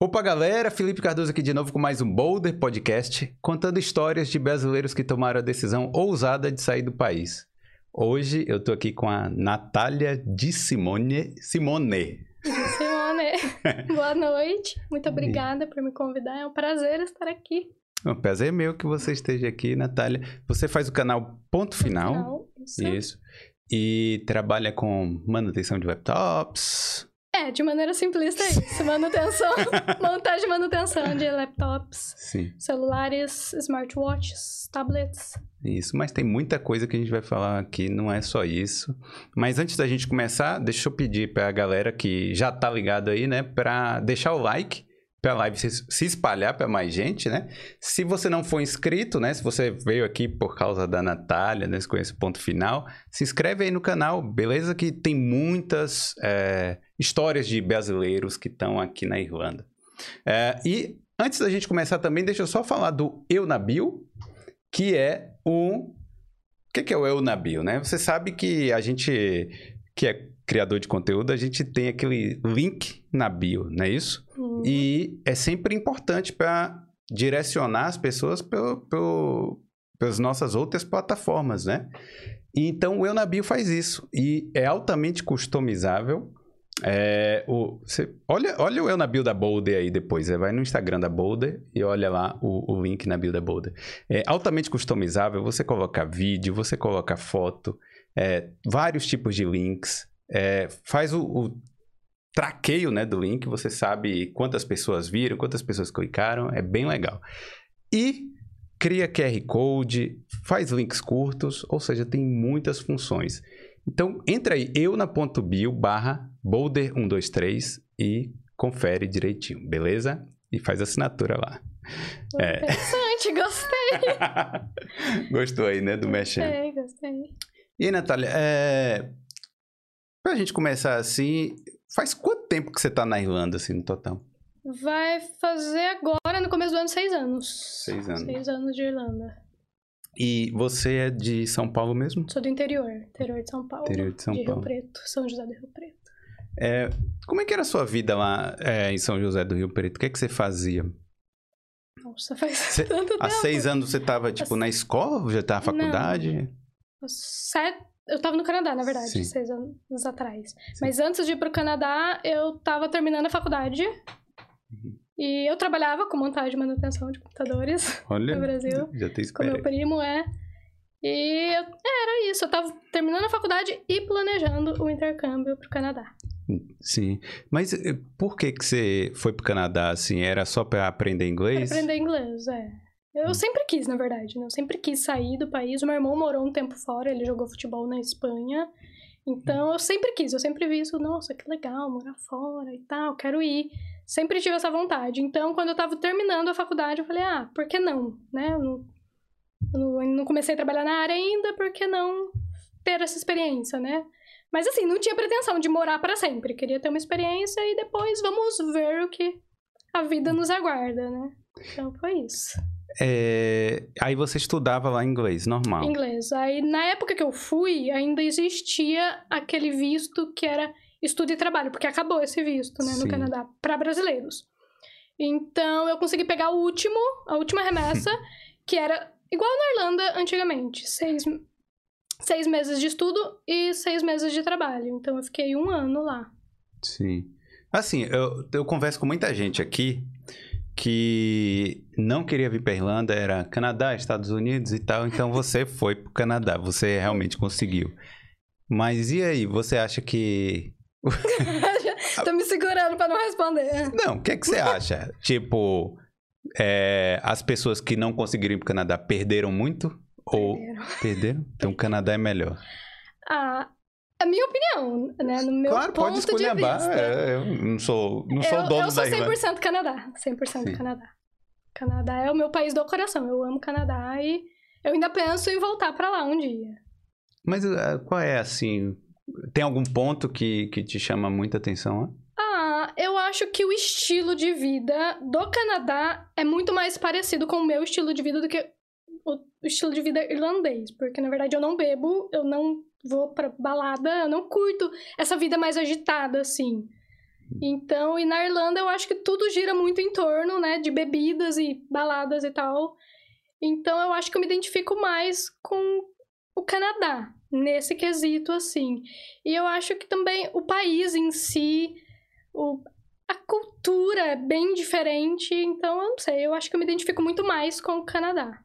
Opa, galera! Felipe Cardoso aqui de novo com mais um Boulder Podcast, contando histórias de brasileiros que tomaram a decisão ousada de sair do país. Hoje eu tô aqui com a Natália de Simone. Simone. Simone, boa noite. Muito obrigada por me convidar. É um prazer estar aqui. O prazer é meu que você esteja aqui, Natália. Você faz o canal Ponto Final. Final, isso. Isso. E trabalha com manutenção de laptops, É, de maneira simplista é isso. Manutenção, montagem e manutenção de laptops, Sim, celulares, smartwatches, tablets. isso. Mas tem muita coisa que a gente vai falar aqui, não é só isso. Mas antes da gente começar, deixa eu pedir pra galera que já tá ligado aí, né, pra deixar o like, pra live se, se espalhar pra mais gente, né? Se você não for inscrito, né, se você veio aqui por causa da Natália, né, se conhece o ponto final, se inscreve aí no canal, beleza? Que tem muitas é, histórias de brasileiros que estão aqui na Irlanda. É, e antes da gente começar também, deixa eu só falar do Eu na Bio, que é um. O que, que é o Eu na Bio, né? Você sabe que a gente, que é criador de conteúdo, a gente tem aquele link na bio, não é isso? Hum, E é sempre importante para direcionar as pessoas pelas nossas outras plataformas, né? E Então o Eu na Bio faz isso e é altamente customizável. É, o, você- olha, olha o Eu na Bio da Boulder aí depois. Você vai no Instagram da Boulder e olha lá o, o link na bio da Boulder. É altamente customizável. Você coloca vídeo, você coloca foto, é, vários tipos de links. é, faz o, o traqueio né, do link. Você sabe quantas pessoas viram, quantas pessoas clicaram. É bem legal. E cria QR Code, faz links curtos, ou seja, tem muitas funções. Então, entra aí, eu na ponto bio barra boulder123 e confere direitinho, beleza? E faz assinatura lá. É. Interessante, gostei. Gostou aí, né, do Mexendo? Gostei, gostei. E aí, Natália, é... pra gente começar assim, faz quanto tempo que você tá na Irlanda, assim, no total? Vai fazer agora, no começo do ano, seis anos. Seis anos. Seis anos de Irlanda. E você é de São Paulo mesmo? Sou do interior, interior de São Paulo. Interior de São de Paulo. Rio Preto, São José do Rio Preto. É, como é que era a sua vida lá é, em São José do Rio Preto? O que é que você fazia? Nossa, faz Cê- tanto Há tempo. seis anos você tava, tipo, na escola? Já tava na faculdade? Sete... Eu tava no Canadá, na verdade, Sim. seis anos atrás. Mas antes de ir pro Canadá, eu tava terminando a faculdade. Uhum. E eu trabalhava com montagem e manutenção de computadores Olha, no Brasil. já tem com meu primo, é. E eu- era isso, eu tava terminando a faculdade e planejando o intercâmbio pro Canadá. Sim. Mas eh, por que que você foi pro Canadá, assim? Era só pra aprender Pra inglês? aprender inglês, é. Eu sempre quis, na verdade, né? Eu sempre quis sair do país. O meu irmão morou um tempo fora, ele jogou futebol na Espanha. Então, eu sempre quis, eu sempre vi isso, nossa, que legal, morar fora e tal, quero ir. Sempre tive essa vontade. Então, quando eu tava terminando a faculdade, eu falei, ah, por que não, né? Eu não, eu não comecei a trabalhar na área ainda, por que não ter essa experiência, né? Mas assim, não tinha pretensão de morar para sempre. Queria ter uma experiência e depois vamos ver o que a vida nos aguarda, né? Então foi isso. É, Aí você estudava lá inglês, normal. Inglês. Aí, na época que eu fui, ainda existia aquele visto que era estudo e trabalho, porque acabou esse visto, né, Sim. no Canadá, para brasileiros. Então, eu consegui pegar o último, a última remessa, que era igual na Irlanda antigamente, seis, seis meses de estudo e seis meses de trabalho. Então, eu fiquei um ano lá. Sim. Assim, eu, eu converso com muita gente aqui que não queria vir pra Irlanda, era Canadá, Estados Unidos e tal, então você foi pro Canadá, você realmente conseguiu. Mas e aí, você acha que. Tô me segurando para não responder. Não, o que é que você acha? tipo, é, as pessoas que não conseguiram ir pro Canadá perderam muito? Ou Perderam. perderam? Então o Canadá é melhor. Ah, a minha opinião, né, no meu claro, ponto pode escolher a de vista. é, Eu não sou, não sou eu, dono eu sou da Irlanda. 100% Canadá. 100% Sim. Canadá. Canadá é o meu país do coração. Eu amo Canadá e eu ainda penso em voltar pra lá um dia. Mas uh, qual é, assim... Tem algum ponto que, que te chama muita atenção? lá? Ah, eu acho que o estilo de vida do Canadá é muito mais parecido com o meu estilo de vida do que o estilo de vida irlandês. Porque, na verdade, eu não bebo, eu não vou pra balada, eu não curto essa vida mais agitada, assim. Então, e na Irlanda eu acho que tudo gira muito em torno, né, de bebidas e baladas e tal. Então eu acho que eu me identifico mais com o Canadá nesse quesito assim. E eu acho que também o país em si, o, a cultura é bem diferente, então eu não sei, eu acho que eu me identifico muito mais com o Canadá.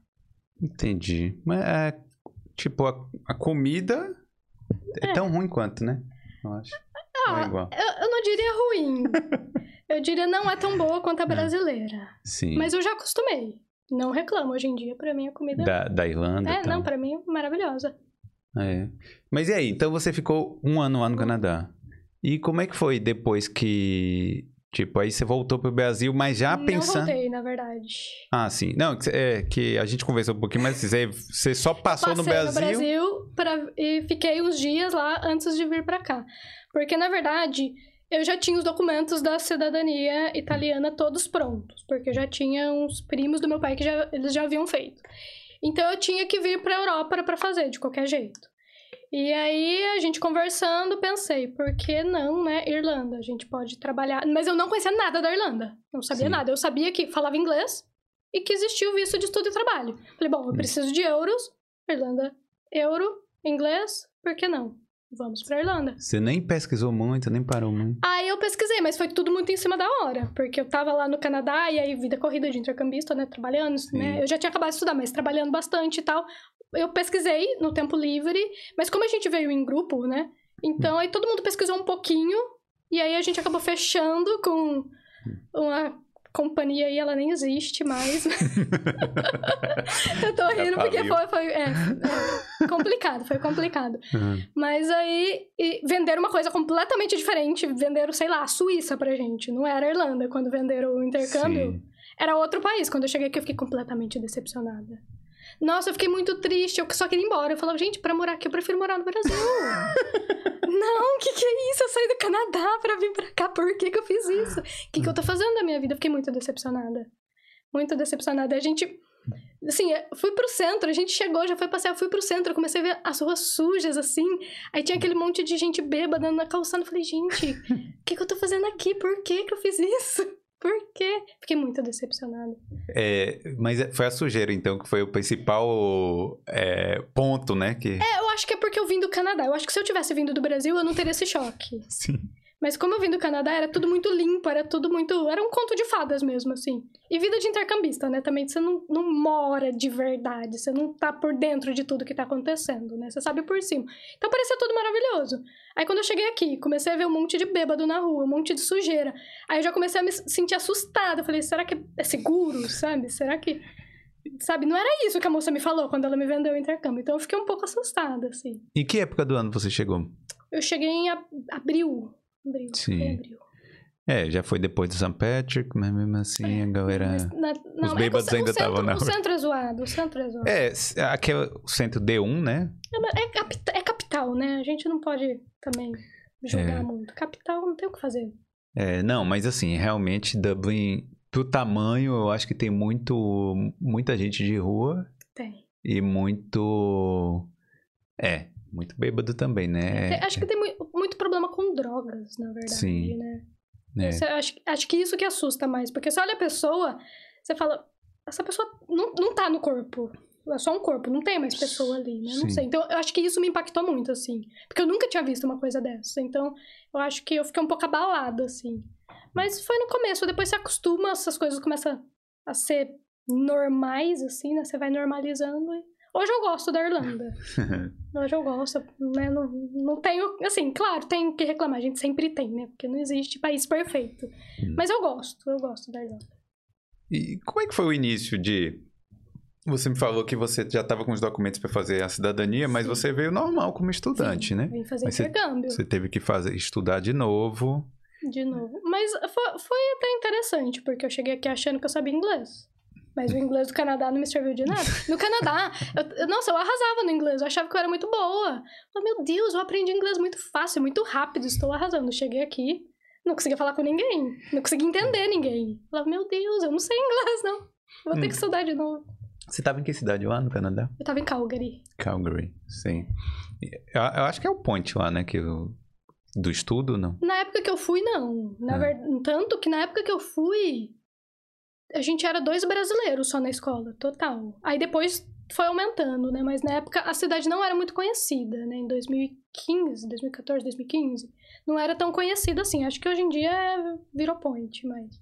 Entendi. Mas é, tipo, a, a comida é, É. tão ruim quanto, né? Eu acho. Não é Ah, igual. eu, eu não diria ruim. eu diria não é tão boa quanto a brasileira. Sim. Mas eu já acostumei. Não reclamo. Hoje em dia, pra mim, a comida. Da, da Irlanda é, tal. não, pra mim é maravilhosa. É. Mas e aí? Então você ficou um ano lá no Canadá. E como é que foi depois que. Tipo, aí você voltou pro Brasil, mas já não pensando. voltei, na verdade. Ah, sim. Não, é que a gente conversou um pouquinho, mas você, você só passou Passei no Brasil. no Brasil pra- e fiquei uns dias lá antes de vir pra cá. Porque, na verdade, eu já tinha os documentos da cidadania italiana todos prontos. Porque eu já tinha uns primos do meu pai que já, eles já haviam feito. Então eu tinha que vir pra Europa pra fazer, de qualquer jeito. E aí, a gente conversando, pensei, por que não, né, Irlanda? A gente pode trabalhar. Mas eu não conhecia nada da Irlanda. Não sabia Sim. nada. Eu sabia que falava inglês e que existia o visto de estudo e trabalho. Falei, bom, eu preciso de euros, Irlanda, euro, inglês, por que não? Vamos pra Irlanda. Você nem pesquisou muito, nem parou muito. Aí eu pesquisei, mas foi tudo muito em cima da hora, porque eu tava lá no Canadá e aí vida corrida de intercambista, né, trabalhando, né? Eu já tinha acabado de estudar, mas trabalhando bastante e tal. Eu pesquisei no tempo livre, mas como a gente veio em grupo, né? Então aí todo mundo pesquisou um pouquinho e aí a gente acabou fechando com uma companhia aí, ela nem existe mais. eu tô rindo porque foi, foi é, é, complicado, foi complicado. Uhum. Mas aí venderam uma coisa completamente diferente. Venderam, sei lá, a Suíça pra gente. Não era a Irlanda quando venderam o intercâmbio. Sim. Era outro país. Quando eu cheguei aqui, eu fiquei completamente decepcionada. Nossa, eu fiquei muito triste. Eu só queria ir embora. Eu falava, gente, pra morar aqui, eu prefiro morar no Brasil. Não, o que, que é isso? Eu saí do Canadá pra vir pra cá. Por que, que eu fiz isso? O que, que eu tô fazendo da minha vida? Eu fiquei muito decepcionada. Muito decepcionada. A gente. Assim, fui pro centro, a gente chegou, já foi passear, fui pro centro, eu comecei a ver as ruas sujas, assim. Aí tinha aquele monte de gente bêbada na calçada. Eu falei, gente, o que, que eu tô fazendo aqui? Por que, que eu fiz isso? Por quê? Fiquei muito decepcionada. É, mas é- foi a sujeira, então, que foi o principal é, ponto, né? Que... É, eu acho que é porque eu vim do Canadá. Eu acho que se eu tivesse vindo do Brasil, eu não teria esse choque. Sim. Mas como eu vim do Canadá, era tudo muito limpo, era tudo muito. Era um conto de fadas mesmo, assim. E vida de intercambista, né? Também você não, não mora de verdade, você não tá por dentro de tudo que tá acontecendo, né? Você sabe por cima. Então parecia tudo maravilhoso. Aí quando eu cheguei aqui, comecei a ver um monte de bêbado na rua, um monte de sujeira. Aí eu já comecei a me sentir assustada. Eu falei, será que é seguro, sabe? Será que. Sabe, não era isso que a moça me falou quando ela me vendeu o intercâmbio. Então eu fiquei um pouco assustada, assim. E que época do ano você chegou? Eu cheguei em ab- abril. Abril. Sim. Abril. É, já foi depois do St. Patrick, mas mesmo assim a galera... Mas na- não, é que o bêbados o ainda estavam na O centro é zoado, o centro é zoado. É, aqui é o centro D1, né? É, é capita- é capital, né? A gente não pode também julgar É. muito. Capital não tem o que fazer. É, não, mas assim, realmente Dublin, pro tamanho, eu acho que tem muito, muita gente de rua Tem. e muito... É, muito bêbado também, né? Tem- acho que tem mui- muito problema com drogas, na verdade, Sim. né? É. Eu acho, acho que isso que assusta mais. Porque você olha a pessoa, você fala, essa pessoa não, não tá no corpo. É só um corpo, não tem mais pessoa ali, né? Sim. Não sei. Então, eu acho que isso me impactou muito, assim. Porque eu nunca tinha visto uma coisa dessa. Então, eu acho que eu fiquei um pouco abalada, assim. Mas foi no começo, depois você acostuma, essas coisas começam a ser normais, assim, né? Você vai normalizando. E... Hoje eu gosto da Irlanda. Hoje eu gosto, né? Não, não tenho. Assim, claro, tem que reclamar, a gente sempre tem, né? Porque não existe país perfeito. Hum. Mas eu gosto, eu gosto da Irlanda. E como é que foi o início de... Você me falou que você já estava com os documentos para fazer a cidadania, mas Sim. você veio normal como estudante, Sim, né? Vim fazer Mas você- intercâmbio Você teve que fazer, estudar de novo. de novo. Mas foi, foi até interessante, porque eu cheguei aqui achando que eu sabia inglês. Mas o inglês do Canadá não me serviu de nada. No Canadá, eu- eu- nossa, eu arrasava no inglês, eu achava que eu era muito boa. Eu falei, meu Deus, eu aprendi inglês muito fácil, muito rápido, estou arrasando. Cheguei aqui, não conseguia falar com ninguém, não conseguia entender ninguém. Eu falava, meu Deus, eu não sei inglês, não. Vou ter Hum. que estudar de novo. Você estava em que cidade lá no Canadá? Eu tava em Calgary. Calgary, sim. Eu, eu acho que é o Point lá, né? Que, o- Do estudo, não? Na época que eu fui, não. Na Ah. verdade, tanto que na época que eu fui, a gente era dois brasileiros só na escola, total. Aí depois foi aumentando, né? Mas na época a cidade não era muito conhecida, né? Em 2015, 2014, 2015. Não era tão conhecida assim. Acho que hoje em dia é- virou point, mas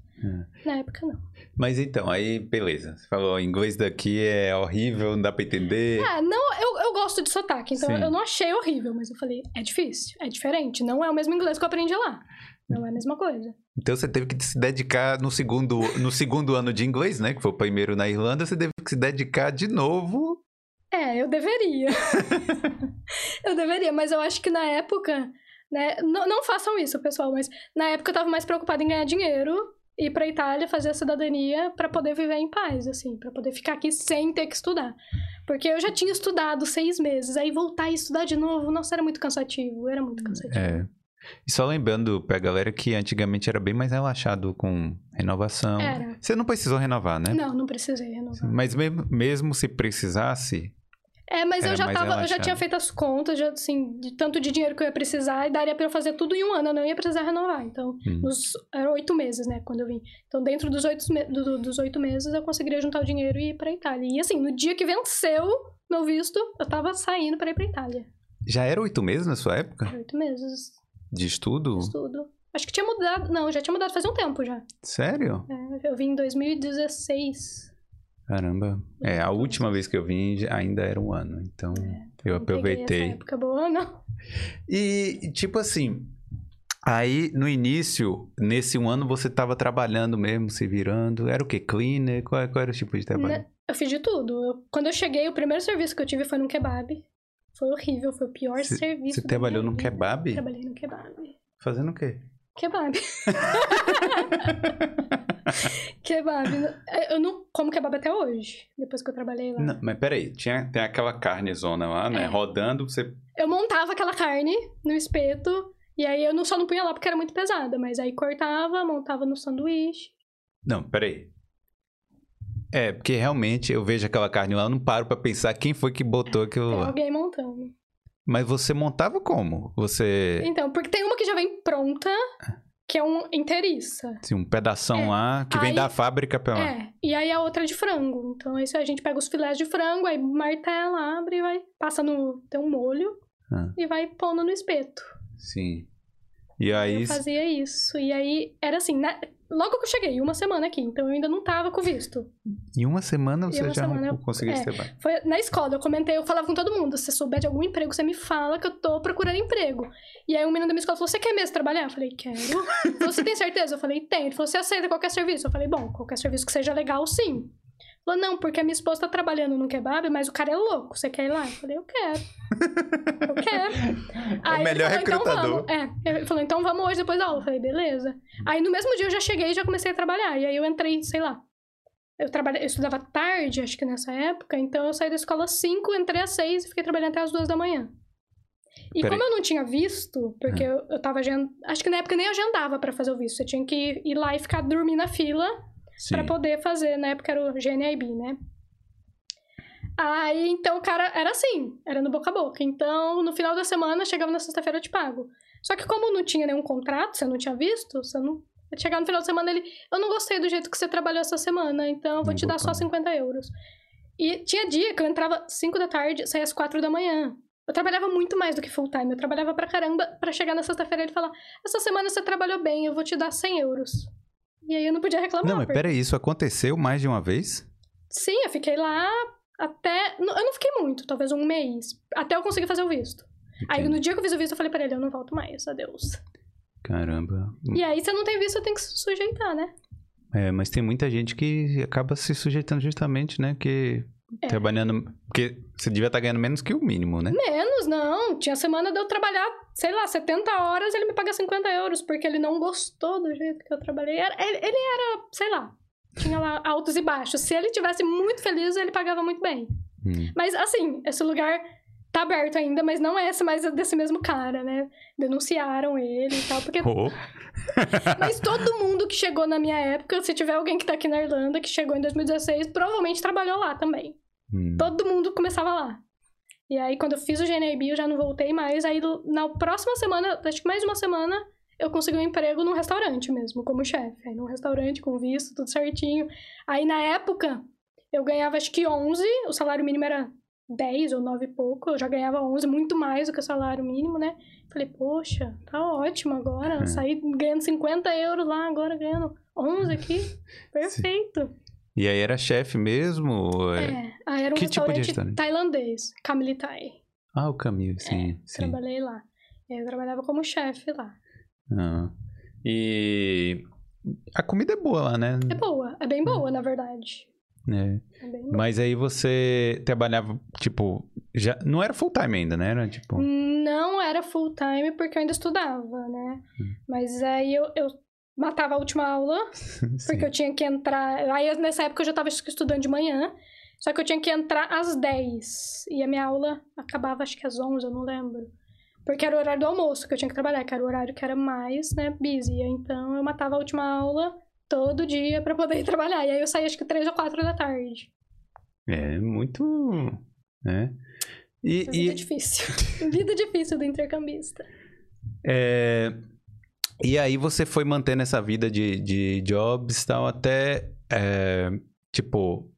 na época não. Mas então, aí, beleza. Você falou, inglês daqui é horrível, não dá pra entender. Ah, não, eu, eu gosto de sotaque, então Sim. eu não achei horrível, mas eu falei, é difícil, é diferente. Não é o mesmo inglês que eu aprendi lá. Não é a mesma coisa. Então você teve que se dedicar no segundo, no segundo ano de inglês, né? Que foi o primeiro na Irlanda, você teve que se dedicar de novo. É, eu deveria. eu deveria, mas eu acho que na época, né? Não, não façam isso, pessoal, mas na época eu tava mais preocupada em ganhar dinheiro, ir pra Itália, fazer a cidadania pra poder viver em paz, assim, pra poder ficar aqui sem ter que estudar. Porque eu já tinha estudado seis meses, aí voltar e estudar de novo, nossa, era muito cansativo, era muito cansativo. É. E só lembrando pra galera que antigamente era bem mais relaxado com renovação. Era. Você não precisou renovar, né? Não, não precisei renovar. Mas mesmo, mesmo se precisasse, É, mas eu já tava, eu já tinha feito as contas, já, assim, de tanto de dinheiro que eu ia precisar, e daria pra eu fazer tudo em um ano, eu não ia precisar renovar. Então, Hum. nos, eram oito meses, né, quando eu vim. Então, dentro dos oito, do- dos oito meses, eu conseguiria juntar o dinheiro e ir pra Itália. E assim, no dia que venceu meu visto, eu tava saindo pra ir pra Itália. já era oito meses na sua época Oito meses de estudo? de estudo. Acho que tinha mudado, não, já tinha mudado faz um tempo já. Sério? É, eu vim em 2016. Caramba. É, a última vez que eu vim ainda era um ano, então eu Não peguei aproveitei. Essa época boa, não. E, tipo assim, aí no início, nesse um ano você tava trabalhando mesmo, se virando. Era o quê? Cleaner? Qual, qual era o tipo de trabalho? Né, Eu fiz de tudo. Eu- quando eu cheguei, o primeiro serviço que eu tive foi num kebab. Foi horrível, foi o pior Cê- serviço. Você trabalhou vida. kebab? Trabalhei no kebab. Fazendo o quê? Kebab. kebab. Eu não como kebab até hoje, depois que eu trabalhei lá. Não, mas peraí, tinha, tem aquela carne zona lá, né? É. Rodando, você. Eu montava aquela carne no espeto, e aí eu não, só não punha lá porque era muito pesada, mas aí cortava, montava no sanduíche. Não, peraí. É, porque realmente eu vejo aquela carne lá, eu não paro pra pensar quem foi que botou aquilo Tem lá. alguém montando. Mas você montava como? Você. Então, porque tem uma que já vem pronta, que é um inteiriça. Assim, um pedação É. lá que vem Aí- da fábrica pra lá. É, e aí a outra é de frango. Então, isso a gente pega os filés de frango, aí martela, abre e vai, passa no. Tem um molho Ah. e vai pondo no espeto. Sim. E aí. Eu fazia isso. E aí era assim, né? Logo que eu cheguei, uma semana aqui, então eu ainda não tava com visto. Em uma semana Em você uma já semana eu- conseguiu é. trabalho. Foi na escola, eu comentei, eu falava com todo mundo: se souber de algum emprego, você me fala que eu tô procurando emprego. E aí um menino da minha escola falou: Você quer mesmo trabalhar? Eu falei: Quero. Você tem certeza? Eu falei: Tem. Ele falou: Você aceita qualquer serviço? Eu falei: Bom, qualquer serviço que seja legal, sim. Ele falou: Não, porque a minha esposa tá trabalhando no kebab, mas o cara é louco. Você quer ir lá? Eu falei: Eu quero. Eu quero. É o melhor falou, recrutador. Então vamos. É, ele falou: Então vamos hoje depois da aula. Eu falei: Beleza. Aí no mesmo dia eu já cheguei e já comecei a trabalhar. E aí eu entrei, sei lá. Eu, trabalhei, eu estudava tarde, acho que nessa época, então eu saí da escola às 5, entrei às 6 e fiquei trabalhando até às 2 da manhã. E Peraí. como eu não tinha visto, porque Ah. eu, eu tava agendando. Acho que na época nem agendava pra fazer o visto. Você tinha que ir lá e ficar dormir na fila Pra poder fazer. Na época era o GNIB, né? Aí, então, o cara era assim, era no boca a boca. Então, no final da semana, chegava na sexta-feira, eu te pago. Só que como não tinha nenhum contrato, você não tinha visto, você não... Chegar no final da semana, ele... Eu não gostei do jeito que você trabalhou essa semana, então eu vou Não te dar só 50 euros. E tinha dia que eu entrava 5 da tarde, saía às 4 da manhã. Eu trabalhava muito mais do que full time. Eu trabalhava pra caramba pra chegar na sexta-feira e ele falar: Essa semana você trabalhou bem, eu vou te dar 100 euros. E aí eu não podia reclamar. Não, mas porque- peraí, isso aconteceu mais de uma vez? Sim, eu fiquei lá até. Eu não fiquei muito, talvez um mês. Até eu conseguir fazer o visto. Aí no dia que eu fiz o visto, eu falei pra ele: eu não volto mais, adeus. Caramba. E aí, se não tem visto, tenho que se sujeitar, né? É, mas tem muita gente que acaba se sujeitando justamente, né? Que É. trabalhando. Porque você devia estar ganhando menos que o mínimo, né? Menos, não. Tinha semana de eu trabalhar, sei lá, 70 horas, ele me paga 50 euros, porque ele não gostou do jeito que eu trabalhei. Era- Ele ele era, sei lá, tinha lá altos e baixos. Se ele tivesse muito feliz, ele pagava muito bem. Hum. Mas assim, esse lugar tá aberto ainda, mas não é esse mais desse mesmo cara, né? Denunciaram ele e tal, porque Oh, Mas todo mundo que chegou na minha época, se tiver alguém que tá aqui na Irlanda, que chegou em 2016, provavelmente trabalhou lá também. Hum. Todo mundo começava lá. E aí, quando eu fiz o GNIB, eu já não voltei mais. Aí, na próxima semana, acho que mais uma semana, eu consegui um emprego num restaurante mesmo, como chefe. Aí, num restaurante, com visto, tudo certinho. Aí, na época, eu ganhava acho que 11, o salário mínimo era 10 ou 9 e pouco, eu já ganhava 11, muito mais do que o salário mínimo, né? Falei, poxa, tá ótimo agora. É. Saí ganhando 50 euros lá, agora ganhando 11 aqui. Perfeito. E aí era chefe mesmo? É, é aí era um que restaurante, tipo de restaurante tailandês, Camille Thai. Ah, o Camille, sim, é, sim. Trabalhei lá. Eu trabalhava como chefe lá. Ah. E a comida é boa lá, né? É boa, é bem boa, na verdade. É. é Mas aí você trabalhava, tipo, já não era full time ainda, né? Era tipo. Não era full time porque eu ainda estudava, né? Hum. Mas aí eu, eu matava a última aula, porque eu tinha que entrar. Aí nessa época eu já estava estudando de manhã, só que eu tinha que entrar às 10. E a minha aula acabava acho que às 11, eu não lembro. Porque era o horário do almoço que eu tinha que trabalhar, que era o horário que era mais, né, busy. Então eu matava a última aula todo dia para poder ir trabalhar. E aí eu saía acho que três ou quatro da tarde. É, muito. né? E, vida e... difícil. vida difícil do intercambista. É... E aí você foi mantendo essa vida de, de jobs e tal até, é, tipo,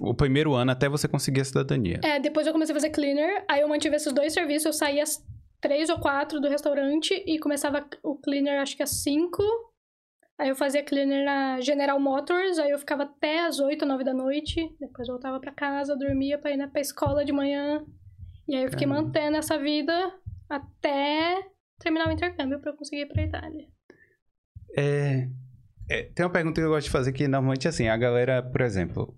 o primeiro ano até você conseguir a cidadania. É, depois eu comecei a fazer cleaner, aí eu mantive esses dois serviços, eu saía às três ou quatro do restaurante e começava o cleaner acho que às cinco Aí eu fazia cleaner na General Motors, aí eu ficava até as 8, 9 da noite, depois voltava para casa, dormia para ir né, pra escola de manhã. E aí eu fiquei Caramba. mantendo essa vida até terminar o intercâmbio para eu conseguir ir pra Itália. É, é, tem uma pergunta que eu gosto de fazer que normalmente assim, a galera, por exemplo,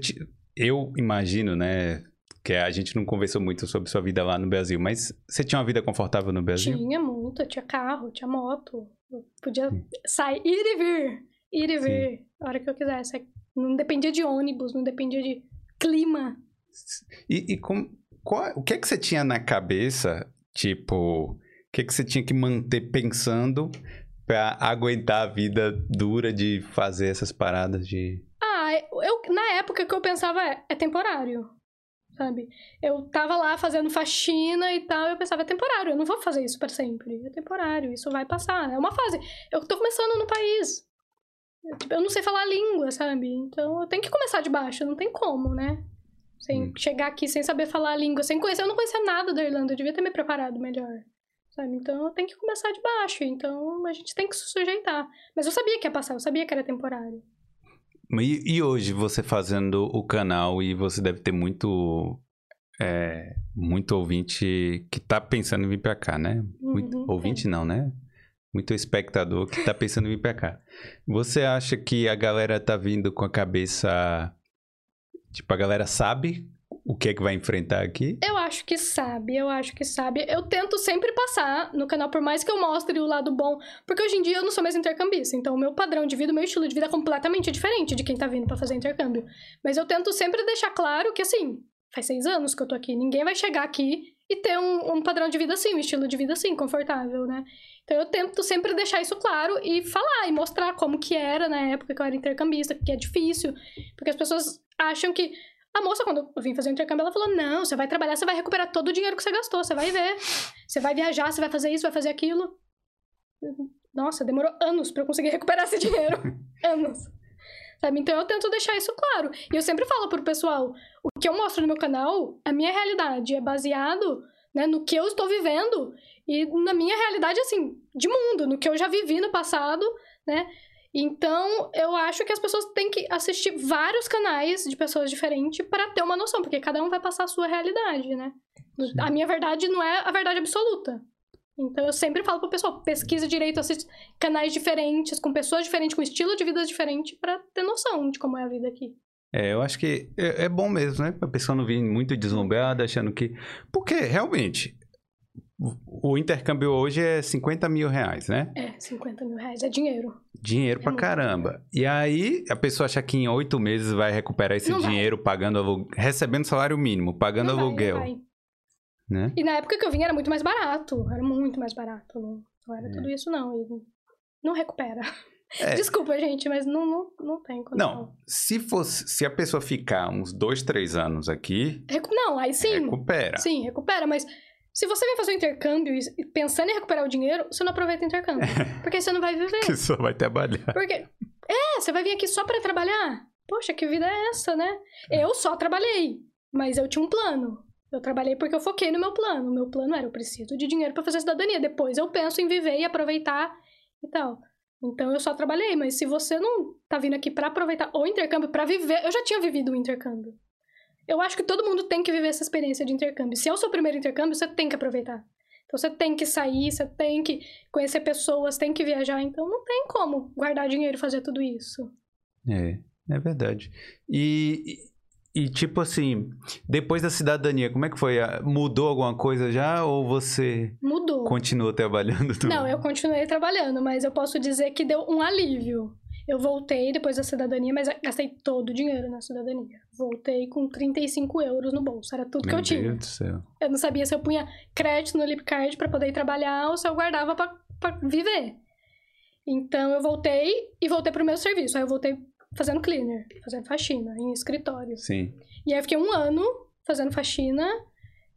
te, eu imagino, né, que a gente não conversou muito sobre sua vida lá no Brasil, mas você tinha uma vida confortável no Brasil? Tinha muito, tinha carro, tinha moto, eu podia sair, ir e vir, ir e vir, Sim. a hora que eu quisesse. Não dependia de ônibus, não dependia de clima. E, e com, qual, o que é que você tinha na cabeça, tipo, que que você tinha que manter pensando para aguentar a vida dura de fazer essas paradas de... Ah, eu, na época que eu pensava, é, é temporário sabe? Eu tava lá fazendo faxina e tal, eu pensava, é temporário, eu não vou fazer isso para sempre. É temporário, isso vai passar. É uma fase. Eu tô começando no país. Eu, tipo, eu não sei falar a língua, sabe? Então eu tenho que começar de baixo, não tem como, né? Sem hum. chegar aqui sem saber falar a língua, sem conhecer. Eu não conhecia nada da Irlanda, eu devia ter me preparado melhor. Sabe? Então eu tenho que começar de baixo. Então a gente tem que se sujeitar. Mas eu sabia que ia passar, eu sabia que era temporário. E, e, hoje, você fazendo o canal, e você deve ter muito. É, muito ouvinte que tá pensando em vir pra cá, né? Muito, uhum, ouvinte é. não, né? Muito espectador que tá pensando em vir pra cá. Você acha que a galera tá vindo com a cabeça. Tipo, a galera sabe o que é que vai enfrentar aqui? Eu acho que sabe, eu acho que sabe. Eu tento sempre passar no canal, por mais que eu mostre o lado bom, porque hoje em dia eu não sou mais intercambista, então o meu padrão de vida, o meu estilo de vida é completamente diferente de quem tá vindo para fazer intercâmbio. Mas eu tento sempre deixar claro que, assim, faz seis anos que eu tô aqui, ninguém vai chegar aqui e ter um, um padrão de vida assim, um estilo de vida assim, confortável, né? Então eu tento sempre deixar isso claro e falar e mostrar como que era na época que eu era intercambista, que é difícil, porque as pessoas acham que a moça, quando eu vim fazer o intercâmbio, ela falou: Não, você vai trabalhar, você vai recuperar todo o dinheiro que você gastou, você vai ver. Você vai viajar, você vai fazer isso, vai fazer aquilo. Nossa, demorou anos para eu conseguir recuperar esse dinheiro. anos. Sabe? Então eu tento deixar isso claro. E eu sempre falo pro pessoal: o que eu mostro no meu canal, a minha realidade é baseado né, no que eu estou vivendo e na minha realidade, assim, de mundo, no que eu já vivi no passado, né? Então, eu acho que as pessoas têm que assistir vários canais de pessoas diferentes para ter uma noção, porque cada um vai passar a sua realidade, né? Sim. A minha verdade não é a verdade absoluta. Então, eu sempre falo pro pessoal, pesquisa direito, assiste canais diferentes, com pessoas diferentes, com estilo de vida diferente, para ter noção de como é a vida aqui. É, eu acho que é, é bom mesmo, né? A pessoa não vir muito deslumbrada, achando que... Porque, realmente, o intercâmbio hoje é 50 mil reais, né? É, 50 mil reais é dinheiro. Dinheiro é pra caramba. E aí, a pessoa acha que em oito meses vai recuperar esse não dinheiro vai. pagando recebendo salário mínimo, pagando não aluguel. Vai, vai. Né? E na época que eu vim era muito mais barato. Era muito mais barato. Não, não era é. tudo isso, não. E não recupera. É. Desculpa, gente, mas não, não, não tem condição. Não, se fosse, se a pessoa ficar uns dois, três anos aqui, Recu- Não, aí sim. recupera. Sim, recupera, mas se você vem fazer um intercâmbio e pensando em recuperar o dinheiro, você não aproveita o intercâmbio. Porque você não vai viver. Que só vai trabalhar. Porque. É, você vai vir aqui só pra trabalhar? Poxa, que vida é essa, né? Eu só trabalhei, mas eu tinha um plano. Eu trabalhei porque eu foquei no meu plano. O meu plano era: eu preciso de dinheiro pra fazer cidadania. Depois eu penso em viver e aproveitar e tal. Então eu só trabalhei, mas se você não tá vindo aqui pra aproveitar o intercâmbio, pra viver. Eu já tinha vivido o intercâmbio. Eu acho que todo mundo tem que viver essa experiência de intercâmbio. Se é o seu primeiro intercâmbio, você tem que aproveitar. Então você tem que sair, você tem que conhecer pessoas, tem que viajar. Então não tem como guardar dinheiro e fazer tudo isso. É, é verdade. E, e, tipo assim, depois da cidadania, como é que foi? Ah, Mudou alguma coisa já ou você Mudou. continuou trabalhando? tudo? Não, eu continuei trabalhando, mas eu posso dizer que deu um alívio. Eu voltei depois da cidadania, mas gastei todo o dinheiro na cidadania. Voltei com 35 euros no bolso, era tudo que Meu eu tinha. Deus do céu. Eu não sabia se eu punha crédito no Lipcard pra poder ir trabalhar ou se eu guardava pra viver. Então eu voltei e voltei pro meu serviço. Aí eu voltei fazendo cleaner, fazendo faxina em escritório. Sim. E aí eu fiquei um ano fazendo faxina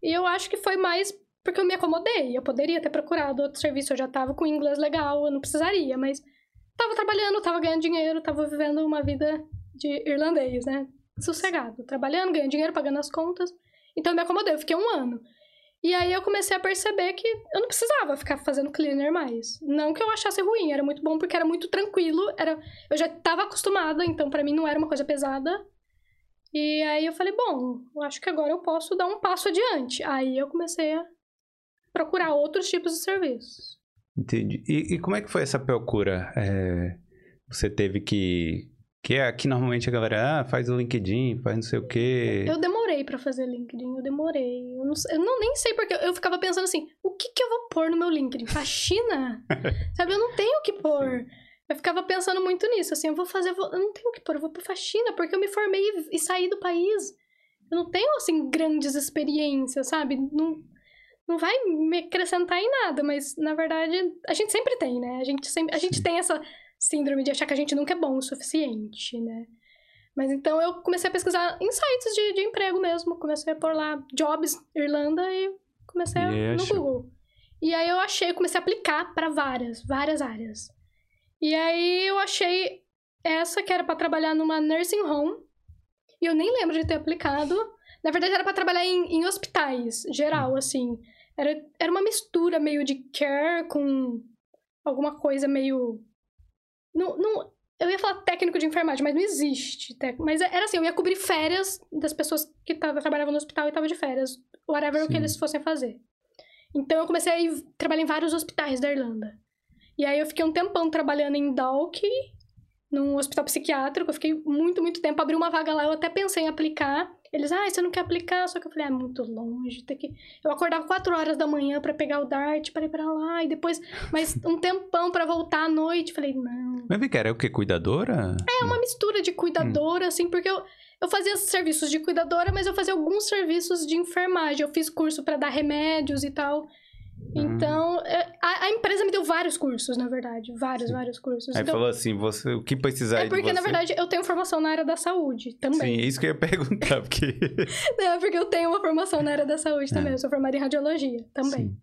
e eu acho que foi mais porque eu me acomodei. Eu poderia ter procurado outro serviço, eu já tava com inglês legal, eu não precisaria, mas tava trabalhando, tava ganhando dinheiro, tava vivendo uma vida de irlandês, né? Sossegado, trabalhando, ganhando dinheiro, pagando as contas. Então me acomodei, eu fiquei um ano. E aí eu comecei a perceber que eu não precisava ficar fazendo cleaner mais. Não que eu achasse ruim, era muito bom porque era muito tranquilo, era eu já estava acostumada, então pra mim não era uma coisa pesada. E aí eu falei, bom, eu acho que agora eu posso dar um passo adiante. Aí eu comecei a procurar outros tipos de serviços. Entendi. E, e como é que foi essa procura? É, você teve que. Que é aqui normalmente a galera ah, faz o LinkedIn, faz não sei o quê. Eu demorei pra fazer LinkedIn, eu demorei. Eu não, eu não nem sei porque eu ficava pensando assim, o que que eu vou pôr no meu LinkedIn? Faxina? Sabe, eu não tenho o que pôr. Eu ficava pensando muito nisso, assim, eu vou fazer, eu vou- eu não tenho o que pôr, eu vou pôr faxina, porque eu me formei e, e saí do país. Eu não tenho, assim, grandes experiências, sabe? Não, não vai me acrescentar em nada, mas, na verdade, a gente sempre tem, né? A gente, sempre, a gente tem essa síndrome de achar que a gente nunca é bom o suficiente, né? Mas então eu comecei a pesquisar em sites de, de emprego mesmo. Comecei a pôr lá Jobs Irlanda e comecei a, no. Google. E aí eu achei, comecei a aplicar para várias, várias áreas. E aí eu achei essa que era para trabalhar numa nursing home. E eu nem lembro de ter aplicado. Na verdade era para trabalhar em, em hospitais, geral, assim. Era, era uma mistura meio de care com alguma coisa meio. Não, não, eu ia falar técnico de enfermagem, mas não existe. tec- Mas era assim, eu ia cobrir férias das pessoas que tava, trabalhavam no hospital e estavam de férias. Whatever o que Sim. eles fossem fazer. Então eu comecei a ir trabalhar em vários hospitais da Irlanda. E aí eu fiquei um tempão trabalhando em Dalkey, num hospital psiquiátrico. Eu fiquei muito, muito tempo. Abri uma vaga lá, eu até pensei em aplicar. Eles, ah, você não quer aplicar? Só que eu falei, ah, é muito longe. Tem que... Eu acordava 4 horas da manhã pra pegar o Dart, pra ir pra lá. E depois, mais um tempão pra voltar à noite. Falei, não. Mas vem cá, era o quê? Cuidadora? É uma mistura de cuidadora, assim, porque eu, eu fazia serviços de cuidadora, mas eu fazia alguns serviços de enfermagem. Eu fiz curso pra dar remédios e tal. Então, é, a, a empresa me deu vários cursos, na verdade. Vários, Sim. vários cursos. Aí Então, falou assim, você, o que precisar é porque, na verdade, eu tenho formação na área da saúde também. Sim, isso que eu ia perguntar, porque... É porque eu tenho uma formação na área da saúde também. É. Eu sou formada em radiologia também. Sim.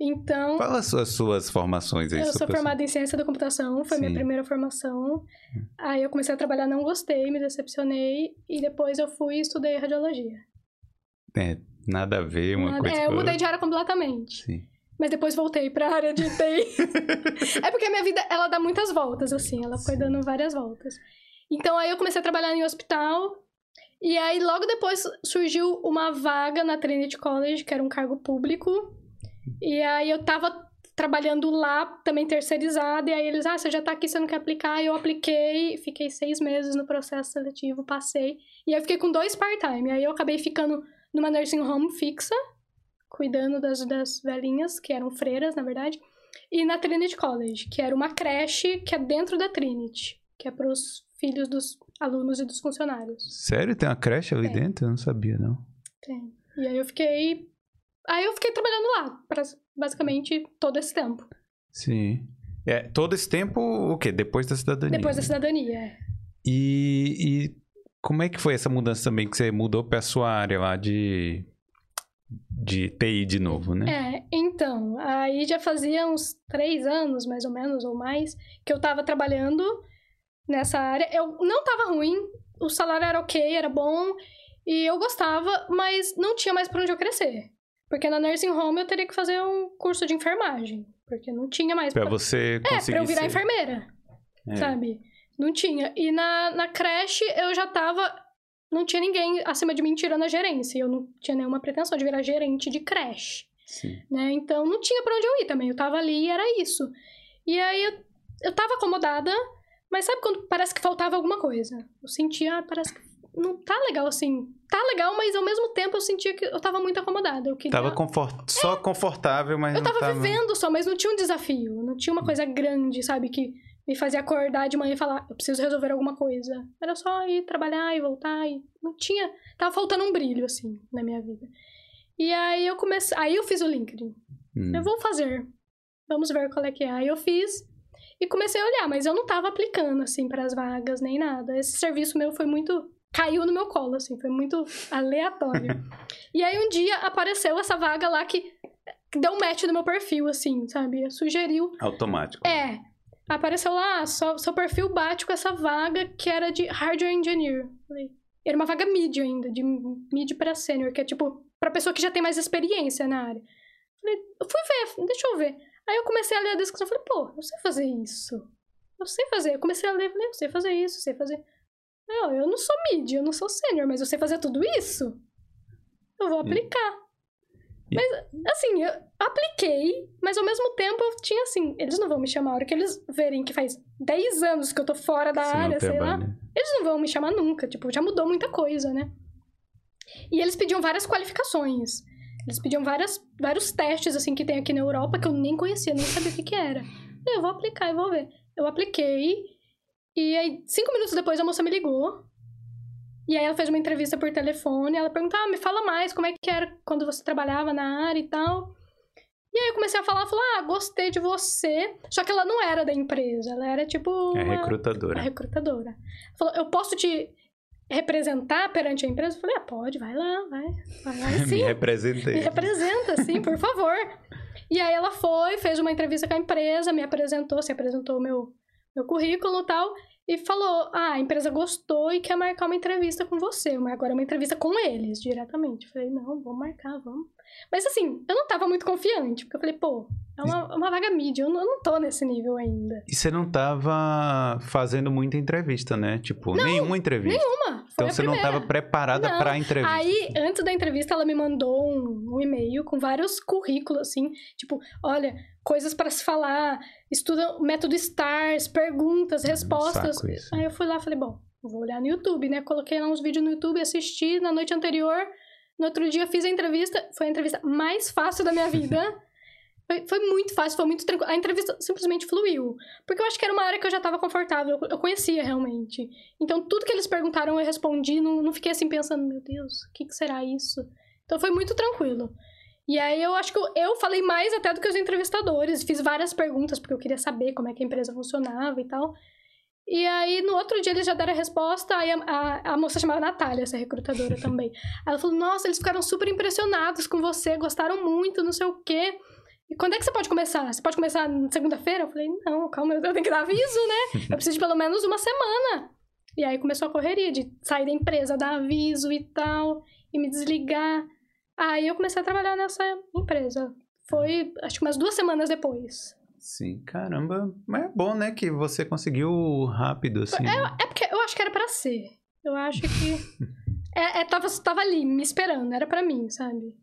Então, Fala as suas, suas formações aí. eu sou formada em ciência da computação, foi minha Sim. primeira formação. Aí eu comecei a trabalhar, não gostei, me decepcionei. E depois eu fui e estudei radiologia. É, nada a ver uma Nada- coisa é, eu a mudei de área completamente. Sim. Mas depois voltei pra área de TI. é porque a minha vida, ela dá muitas voltas, assim. Ela foi Sim. dando várias voltas. Então, aí eu comecei a trabalhar em hospital. E aí, logo depois, surgiu uma vaga na Trinity College, que era um cargo público. E aí, eu tava trabalhando lá, também terceirizada. E aí, eles, ah, você já tá aqui, você não quer aplicar? E eu apliquei, fiquei seis meses no processo seletivo, passei. E aí, eu fiquei com dois part-time. Aí, eu acabei ficando numa nursing home fixa cuidando das, das velhinhas, que eram freiras, na verdade, e na Trinity College, que era uma creche que é dentro da Trinity, que é para os filhos dos alunos e dos funcionários. Sério? Tem uma creche ali Tem. dentro? Eu não sabia, não. Tem. E aí eu fiquei. Aí eu fiquei trabalhando lá, pra, basicamente todo esse tempo. Sim. É, todo esse tempo, o quê? Depois da cidadania. Depois da cidadania. é. E, e como é que foi essa mudança também que você mudou pra sua área lá de, de TI de novo, né? É, então, aí já fazia uns três anos, mais ou menos, ou mais, que eu tava trabalhando nessa área. Eu não tava ruim, o salário era ok, era bom, e eu gostava, mas não tinha mais pra onde eu crescer. Porque na nursing home eu teria que fazer um curso de enfermagem, porque não tinha mais Pra você É, conseguir pra eu virar ser... enfermeira, É. sabe? Não tinha. E na, na creche eu já tava. Não tinha ninguém acima de mim tirando a gerência. Eu não tinha nenhuma pretensão de virar gerente de creche, Sim. né? Então não tinha pra onde eu ir também. Eu tava ali e era isso. E aí eu, eu tava acomodada, mas sabe quando parece que faltava alguma coisa? Eu sentia, ah, parece que não tá legal assim. Tá legal, mas ao mesmo tempo eu sentia que eu tava muito acomodada. Eu queria. Tava confort... só confortável, mas Eu não tava tava... vivendo só, mas não tinha um desafio. Não tinha uma coisa grande, sabe? Que me fazia acordar de manhã e falar, eu preciso resolver alguma coisa. Era só ir trabalhar e voltar e não tinha. Tava faltando um brilho, assim, na minha vida. E aí eu comecei. Aí eu fiz o LinkedIn. Hum. Eu vou fazer. Vamos ver qual é que é. Aí eu fiz e comecei a olhar, mas eu não tava aplicando, assim, para as vagas nem nada. Esse serviço meu foi muito. Caiu no meu colo, assim, foi muito aleatório. e aí um dia apareceu essa vaga lá que deu um match no meu perfil, assim, sabe? Sugeriu. Automático. É. Apareceu lá, "Ah, seu, seu perfil bate com essa vaga que era de hardware engineer. Falei, Era uma vaga mid ainda, de mid para sênior, que é tipo, pra pessoa que já tem mais experiência na área. Falei, eu fui ver, deixa eu ver. Aí eu comecei a ler a descrição, falei, pô, eu sei fazer isso. Eu sei fazer. Eu comecei a ler, falei, eu sei fazer isso, eu sei fazer. Não, eu não sou mid, eu não sou sênior, mas eu sei fazer tudo isso. Eu vou aplicar. Mas, assim, eu apliquei, mas ao mesmo tempo eu tinha assim, eles não vão me chamar. A hora que eles verem que faz 10 anos que eu tô fora da área, sei lá, trabalha. eles não vão me chamar nunca. Tipo, já mudou muita coisa, né? E eles pediam várias qualificações. Eles pediam várias, vários testes, assim, que tem aqui na Europa, que eu nem conhecia, nem sabia o que que era. Eu vou aplicar e vou ver. Eu apliquei, e aí, cinco minutos depois, a moça me ligou. E aí ela fez uma entrevista por telefone, ela perguntou, ah, me fala mais, como é que era quando você trabalhava na área e tal. E aí eu comecei a falar, falou, ah, gostei de você. Só que ela não era da empresa, ela era tipo É uma- recrutadora. a recrutadora. Falou, eu posso te representar perante a empresa? Eu falei, ah, pode, vai lá, vai. Vai lá, Me sim. representei. Me representa, sim, por favor. E aí ela foi, fez uma entrevista com a empresa, me apresentou, se apresentou o meu, meu currículo e tal, e falou: Ah, a empresa gostou e quer marcar uma entrevista com você. Mas agora é uma entrevista com eles, diretamente. Eu falei, não, vamos marcar, vamos. Mas assim, eu não tava muito confiante, porque eu falei, pô, é uma, uma vaga mídia, eu não, eu não tô nesse nível ainda. E você não tava fazendo muita entrevista, né? Tipo, nenhuma entrevista. Uma, foi Então você não primeira. tava preparada Não. pra entrevista. Aí, antes da entrevista, ela me mandou um, um e-mail com vários currículos, assim, tipo, olha, coisas para se falar, estuda o método STARS, perguntas, respostas. Aí eu fui lá e falei, bom, vou olhar no YouTube, né? Coloquei lá uns vídeos no YouTube, assisti na noite anterior, no outro dia fiz a entrevista, foi a entrevista mais fácil da minha vida. Foi, foi muito fácil, foi muito tranquilo. A entrevista simplesmente fluiu. Porque eu acho que era uma área que eu já estava confortável, eu conhecia realmente. Então, tudo que eles perguntaram eu respondi, não, não fiquei assim pensando, meu Deus, o que, que será isso? Então, foi muito tranquilo. E aí, eu acho que eu, eu falei mais até do que os entrevistadores. Fiz várias perguntas, porque eu queria saber como é que a empresa funcionava e tal. E aí, no outro dia, eles já deram a resposta. Aí, a, a, a moça chamava Natália, essa recrutadora também. Ela falou, nossa, eles ficaram super impressionados com você, gostaram muito, não sei o quê. E quando é que você pode começar? Você pode começar na segunda-feira? Eu falei, não, calma, eu tenho que dar aviso, né? Eu preciso de pelo menos uma semana. E aí começou a correria de sair da empresa, dar aviso e tal, e me desligar. Aí eu comecei a trabalhar nessa empresa. Foi, acho que umas duas semanas depois. Sim, caramba. Mas é bom, né, que você conseguiu rápido, assim. É porque eu acho que era pra ser. Eu acho que. é, é, tava, tava ali, me esperando, era pra mim, sabe?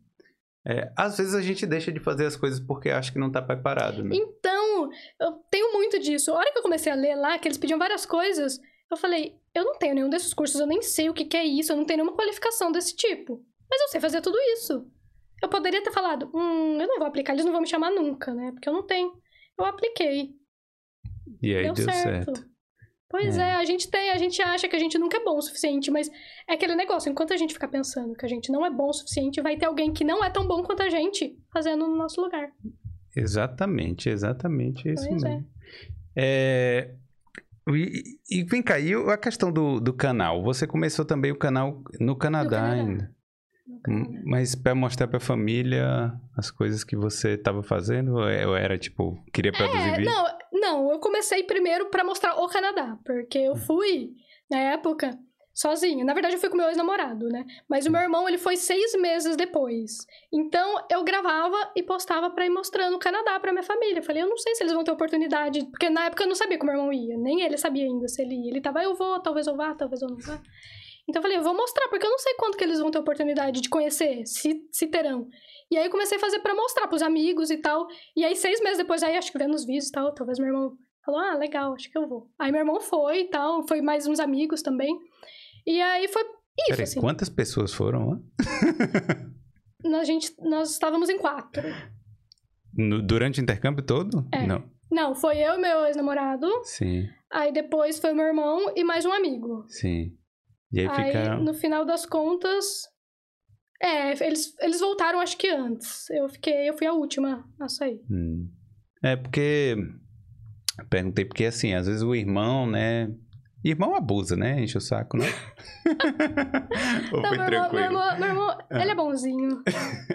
É, às vezes a gente deixa de fazer as coisas porque acha que não tá preparado, né? Então, eu tenho muito disso. A hora que eu comecei a ler lá, que eles pediam várias coisas, eu falei, eu não tenho nenhum desses cursos, eu nem sei o que, que é isso, eu não tenho nenhuma qualificação desse tipo. Mas eu sei fazer tudo isso. Eu poderia ter falado, hum, eu não vou aplicar, eles não vão me chamar nunca, né? Porque eu não tenho. Eu apliquei. E aí deu, deu, certo. certo. Pois É. é. a gente tem, a gente acha que a gente nunca é bom o suficiente, mas é aquele negócio, enquanto a gente ficar pensando que a gente não é bom o suficiente, vai ter alguém que não é tão bom quanto a gente fazendo no nosso lugar. Exatamente, exatamente isso Pois é. mesmo. É, E, e vem cá, e a questão do, do canal? Você começou também o canal no Canadá, Canadá. ainda. Hum. Mas para mostrar pra família as coisas que você estava fazendo? Ou é- ou era tipo, queria produzir É, vídeo? não, não, eu comecei primeiro pra mostrar o Canadá, porque Hum. eu fui, na época, sozinha. Na verdade, eu fui com meu ex-namorado, né? Mas o meu irmão, ele foi seis meses depois. Então, eu gravava e postava pra ir mostrando o Canadá pra minha família. Eu falei, eu não sei se eles vão ter oportunidade, porque na época eu não sabia que o meu irmão ia, nem ele sabia ainda se ele ia. Ele tava, eu vou, talvez eu vá, talvez eu não vá. Então eu falei, eu vou mostrar, porque eu não sei quanto que eles vão ter oportunidade de conhecer, se, se terão. E aí eu comecei a fazer pra mostrar pros amigos e tal. E aí, seis meses depois, aí acho que vendo os vídeos e tal, talvez meu irmão falou, ah, legal, acho que eu vou. Aí meu irmão foi e tal, foi mais uns amigos também. E aí foi isso, Peraí, assim. quantas pessoas foram lá? A gente, nós estávamos em quatro. No- durante o intercâmbio todo? É. Não. Não, foi eu e meu ex-namorado. Sim, Aí depois foi meu irmão e mais um amigo. sim. E aí, Aí, ficaram. no final das contas. É, eles, eles voltaram acho que antes. Eu fiquei, eu fui a última a sair. Hum. É porque. Perguntei porque assim, às vezes o irmão, né? Irmão abusa, né? Enche o saco, né? Ou Não, foi meu irmão, meu tranquilo? irmão, meu irmão, ele é bonzinho.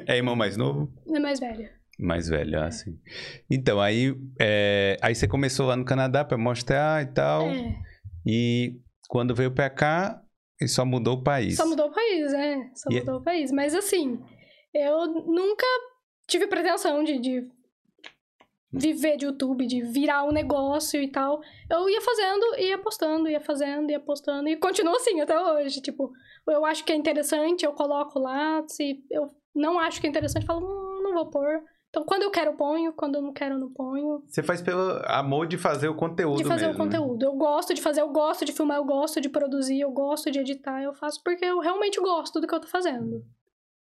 É irmão mais novo? É mais velho. Mais velho, assim. Então, aí, é, aí você começou lá no Canadá pra mostrar e tal. É, E quando veio pra cá, ele só mudou o país. só mudou o país, é. Só E- mudou o país. Mas assim, eu nunca tive pretensão de, de viver de YouTube, de virar um negócio e tal. Eu ia fazendo, ia postando, ia fazendo, ia postando. E continua assim até hoje. Tipo, eu acho que é interessante, eu coloco lá. Se eu não acho que é interessante, eu falo, hum, não vou pôr. Então, quando eu quero, eu ponho. Quando eu não quero, eu não ponho. Você faz pelo amor de fazer o conteúdo De fazer mesmo, o né? conteúdo. Eu gosto de fazer, eu gosto de filmar, eu gosto de produzir, eu gosto de editar. Eu faço porque eu realmente gosto do que eu tô fazendo.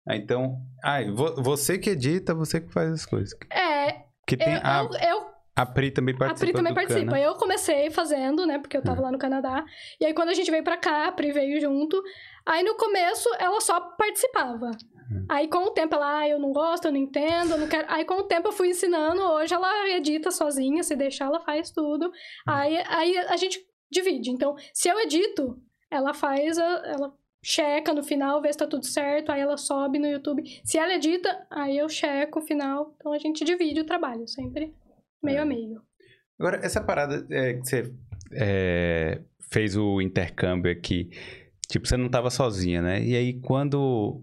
Ah, então... Ah, vo- você que edita, você que faz as coisas. É, Porque tem... eu, a, eu, eu a Pri também A participa Pri também participa. Cana. Eu comecei fazendo, né? Porque eu tava lá no Canadá. E aí, quando a gente veio pra cá, a Pri veio junto. Aí, no começo, ela só participava. Aí, com o tempo, ela, ah, eu não gosto, eu não entendo, eu não quero. Aí, com o tempo, eu fui ensinando. Hoje, ela edita sozinha, se deixar, ela faz tudo. Aí, aí a gente divide. Então, se eu edito, ela faz, a- ela checa no final, vê se tá tudo certo. Aí, ela sobe no YouTube. Se ela edita, aí eu checo o final. Então, a gente divide o trabalho, sempre meio É. a meio. Agora, essa parada é, que você é, fez o intercâmbio aqui, tipo, você não tava sozinha, né? E aí, quando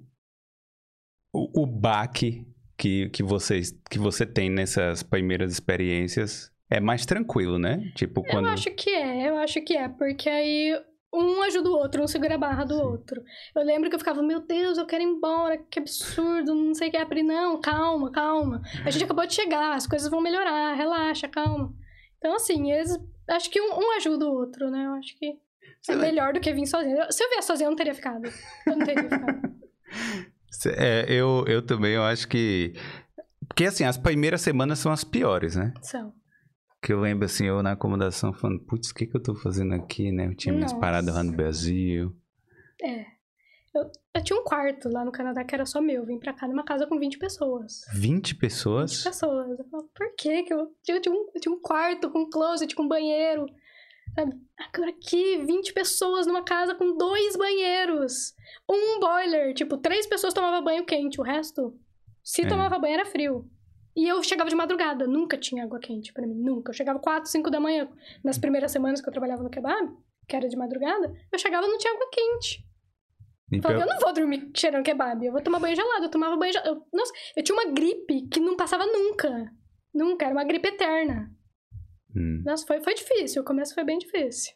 o, o baque que, que, vocês, que você tem nessas primeiras experiências é mais tranquilo, né? Tipo, quando... Eu acho que é, eu acho que é, porque aí um ajuda o outro, um segura a barra do Sim. outro. Eu lembro que eu ficava, meu Deus, eu quero ir embora, que absurdo, não sei o que é abrir. Não, calma, calma. A gente acabou de chegar, as coisas vão melhorar, relaxa, calma. Então, assim, eles, acho que um, um ajuda o outro, né? Eu acho que Você é melhor do que vir sozinho. Se eu viesse sozinho, eu não teria ficado. Eu não teria ficado. É, eu, eu também, eu acho que... Porque, assim, as primeiras semanas são as piores, né? São. Que eu lembro, assim, eu na acomodação falando, putz, o que que eu tô fazendo aqui, né? Eu tinha minhas Nossa. paradas lá no Brasil. É. Eu, eu tinha um quarto lá no Canadá que era só meu. Vim pra cá numa casa com 20 pessoas. 20 pessoas? 20 pessoas. Eu falo, por que que eu, eu, tinha um, eu tinha um quarto com closet, com banheiro. Sabe? Agora aqui, 20 pessoas numa casa com dois banheiros. Um boiler. Tipo, três pessoas tomavam banho quente. O resto, se É. tomava banho, era frio. E eu chegava de madrugada. Nunca tinha água quente pra mim. Nunca. Eu chegava 4, 5 da manhã. Nas primeiras semanas que eu trabalhava no kebab, que era de madrugada, eu chegava e não tinha água quente. Eu falava, eu não vou dormir cheirando kebab, eu vou tomar banho gelado. Eu tomava banho gelado. Eu, nossa, eu tinha uma gripe que não passava nunca. Nunca, era uma gripe eterna. Hum, Nossa, foi, foi difícil, o começo foi bem difícil.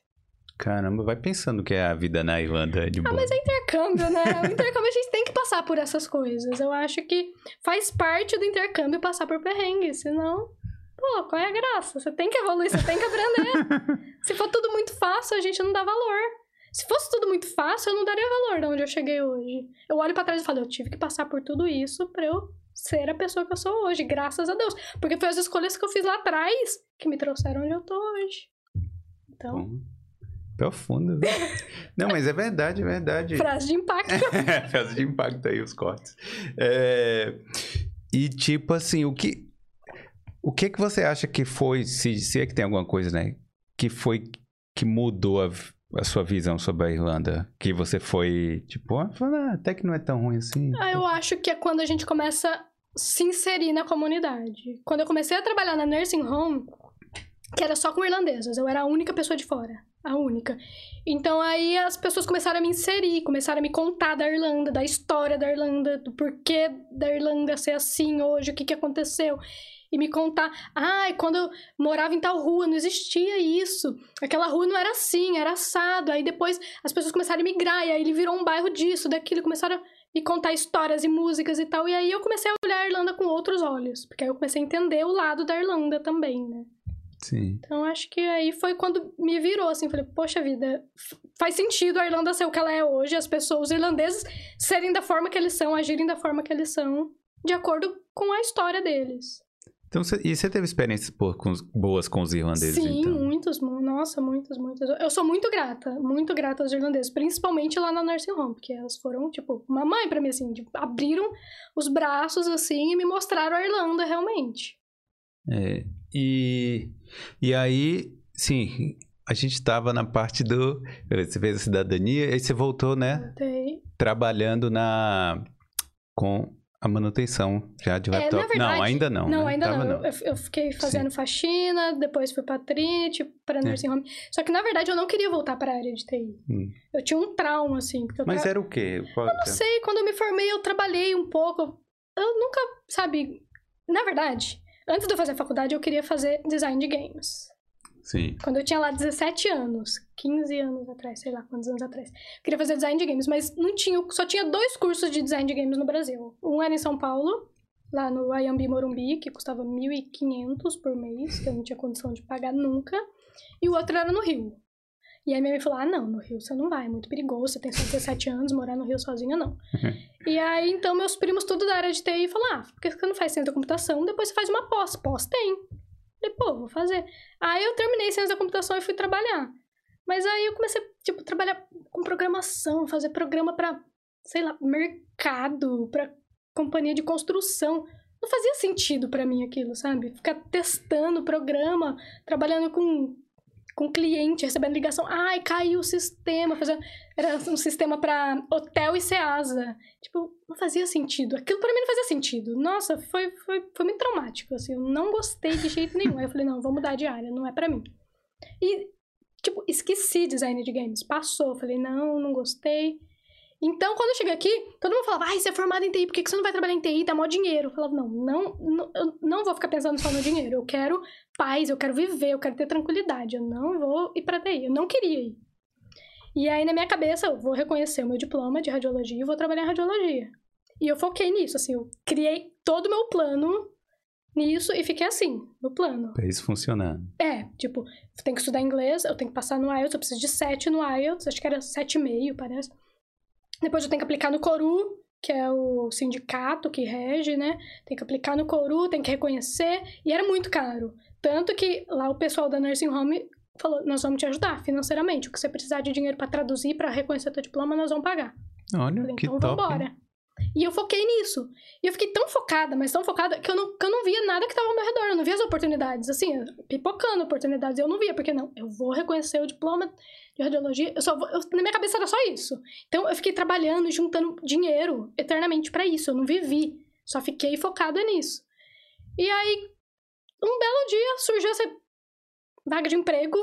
Caramba, vai pensando que é a vida na Irlanda de boa. Ah, mas é intercâmbio, né? O intercâmbio a gente tem que passar por essas coisas. Eu acho que faz parte do intercâmbio passar por perrengue, senão. Pô, qual é a graça? Você tem que evoluir, você tem que aprender. Se for tudo muito fácil, a gente não dá valor. Se fosse tudo muito fácil, eu não daria valor de onde eu cheguei hoje. Eu olho pra trás e falo, eu tive que passar por tudo isso pra eu ser a pessoa que eu sou hoje, graças a Deus. Porque foi as escolhas que eu fiz lá atrás que me trouxeram onde eu tô hoje. Então, Bom, Profundo, viu? Não, mas é verdade, é verdade. frase de impacto. Frase de impacto aí, os cortes. É, E tipo assim, o que. O que que você acha que foi, se, se é que tem alguma coisa, né? Que foi que mudou a, a sua visão sobre a Irlanda? Que você foi, tipo, ah, ah, até que não é tão ruim assim. Ah, eu acho que é quando a gente começa a se inserir na comunidade. Quando eu comecei a trabalhar na nursing home, que era só com irlandesas, eu era a única pessoa de fora. A única. Então aí as pessoas começaram a me inserir, começaram a me contar da Irlanda, da história da Irlanda, do porquê da Irlanda ser assim hoje, o que, que aconteceu. E me contar, ai, ah, quando eu morava em tal rua, não existia isso. Aquela rua não era assim, era assado. Aí depois as pessoas começaram a migrar, e aí ele virou um bairro disso, daquilo, começaram a me contar histórias e músicas e tal. E aí eu comecei a olhar a Irlanda com outros olhos, porque aí eu comecei a entender o lado da Irlanda também, né? Sim. Então acho que aí foi quando me virou assim, falei, poxa vida, faz sentido a Irlanda ser o que ela é hoje, as pessoas os irlandeses serem da forma que eles são, agirem da forma que eles são, de acordo com a história deles. Então, cê, e você teve experiências boas com os irlandeses? Sim, então? muitos, nossa, muitos, muitos. Eu sou muito grata, muito grata aos irlandeses, principalmente lá na nursing home, porque elas foram, tipo, uma mãe para mim, assim, tipo, abriram os braços, assim, e me mostraram a Irlanda, realmente. É, e, e aí, sim, a gente estava na parte do. Você fez a cidadania, aí você voltou, né? Voltei. Trabalhando na. com a manutenção já de laptop. É, verdade, não, ainda não. Não, né? ainda não. não. Eu, eu, fiquei fazendo Sim. faxina, depois fui pra Trinity, pra é. nursing é. home. Só que, na verdade, eu não queria voltar pra área de TI. Hum. Eu tinha um trauma, assim. Mas tra... era o quê? Qual eu não sei. Quando eu me formei, eu trabalhei um pouco. Eu nunca, sabe... Na verdade, antes de eu fazer a faculdade, eu queria fazer design de games. Sim. Quando eu tinha lá 17 anos, 15 anos atrás, sei lá quantos anos atrás. Eu queria fazer design de games, mas não tinha, só tinha dois cursos de design de games no Brasil. Um era em São Paulo, lá no Ayambi Morumbi, que custava 1.500 por mês, que eu não tinha condição de pagar nunca. E o outro era no Rio. E aí minha mãe falou: Ah, não, no Rio você não vai, é muito perigoso, você tem só 17 anos, morar no Rio sozinha não. e aí então meus primos, tudo da área de TI, falaram: Ah, por que você não faz ciência da computação? Depois você faz uma pós. Pós tem. Falei, pô, vou fazer. Aí eu terminei ciência da computação e fui trabalhar. Mas aí eu comecei, tipo, a trabalhar com programação, fazer programa para, sei lá, mercado, para companhia de construção. Não fazia sentido para mim aquilo, sabe? Ficar testando programa, trabalhando com com cliente, recebendo ligação. Ai, caiu o sistema. Fazendo... Era um sistema para hotel e Ceasa. Tipo, não fazia sentido. Aquilo para mim não fazia sentido. Nossa, foi, foi, foi muito traumático, assim. Eu não gostei de jeito nenhum. Aí eu falei, não, vou mudar de área, não é para mim. E, tipo, esqueci design de games. Passou. Falei, não, não gostei. Então, quando eu cheguei aqui, todo mundo falava, ai, você é formado em TI, por que você não vai trabalhar em TI? Dá mó dinheiro. Eu falava, não, não, não, eu não vou ficar pensando só no dinheiro. Eu quero paz, eu quero viver, eu quero ter tranquilidade. Eu não vou ir pra TI. Eu não queria ir. E aí, na minha cabeça, eu vou reconhecer o meu diploma de radiologia e vou trabalhar em radiologia. E eu foquei nisso, assim, eu criei todo o meu plano nisso e fiquei assim, no plano. Pra isso funcionando. É, tipo, eu tenho que estudar inglês, eu tenho que passar no IELTS, eu preciso de 7 no IELTS, acho que era 7,5, parece. Depois eu tenho que aplicar no Coru, que é o sindicato que rege, né? Tem que aplicar no Coru, tem que reconhecer, e era muito caro. Tanto que lá o pessoal da Nursing Home falou: nós vamos te ajudar financeiramente. O que você precisar de dinheiro para traduzir, para reconhecer teu diploma, nós vamos pagar. Olha, falei, que então top. Vambora. E eu foquei nisso. E eu fiquei tão focada, mas tão focada, que eu não, que eu não via nada que estava ao meu redor. Eu não via as oportunidades, assim, pipocando oportunidades. Eu não via, porque não, eu vou reconhecer o diploma de radiologia. Eu só vou, eu, na minha cabeça era só isso. Então eu fiquei trabalhando, juntando dinheiro eternamente para isso. Eu não vivi. Só fiquei focada nisso. E aí, um belo dia, surgiu essa vaga de emprego.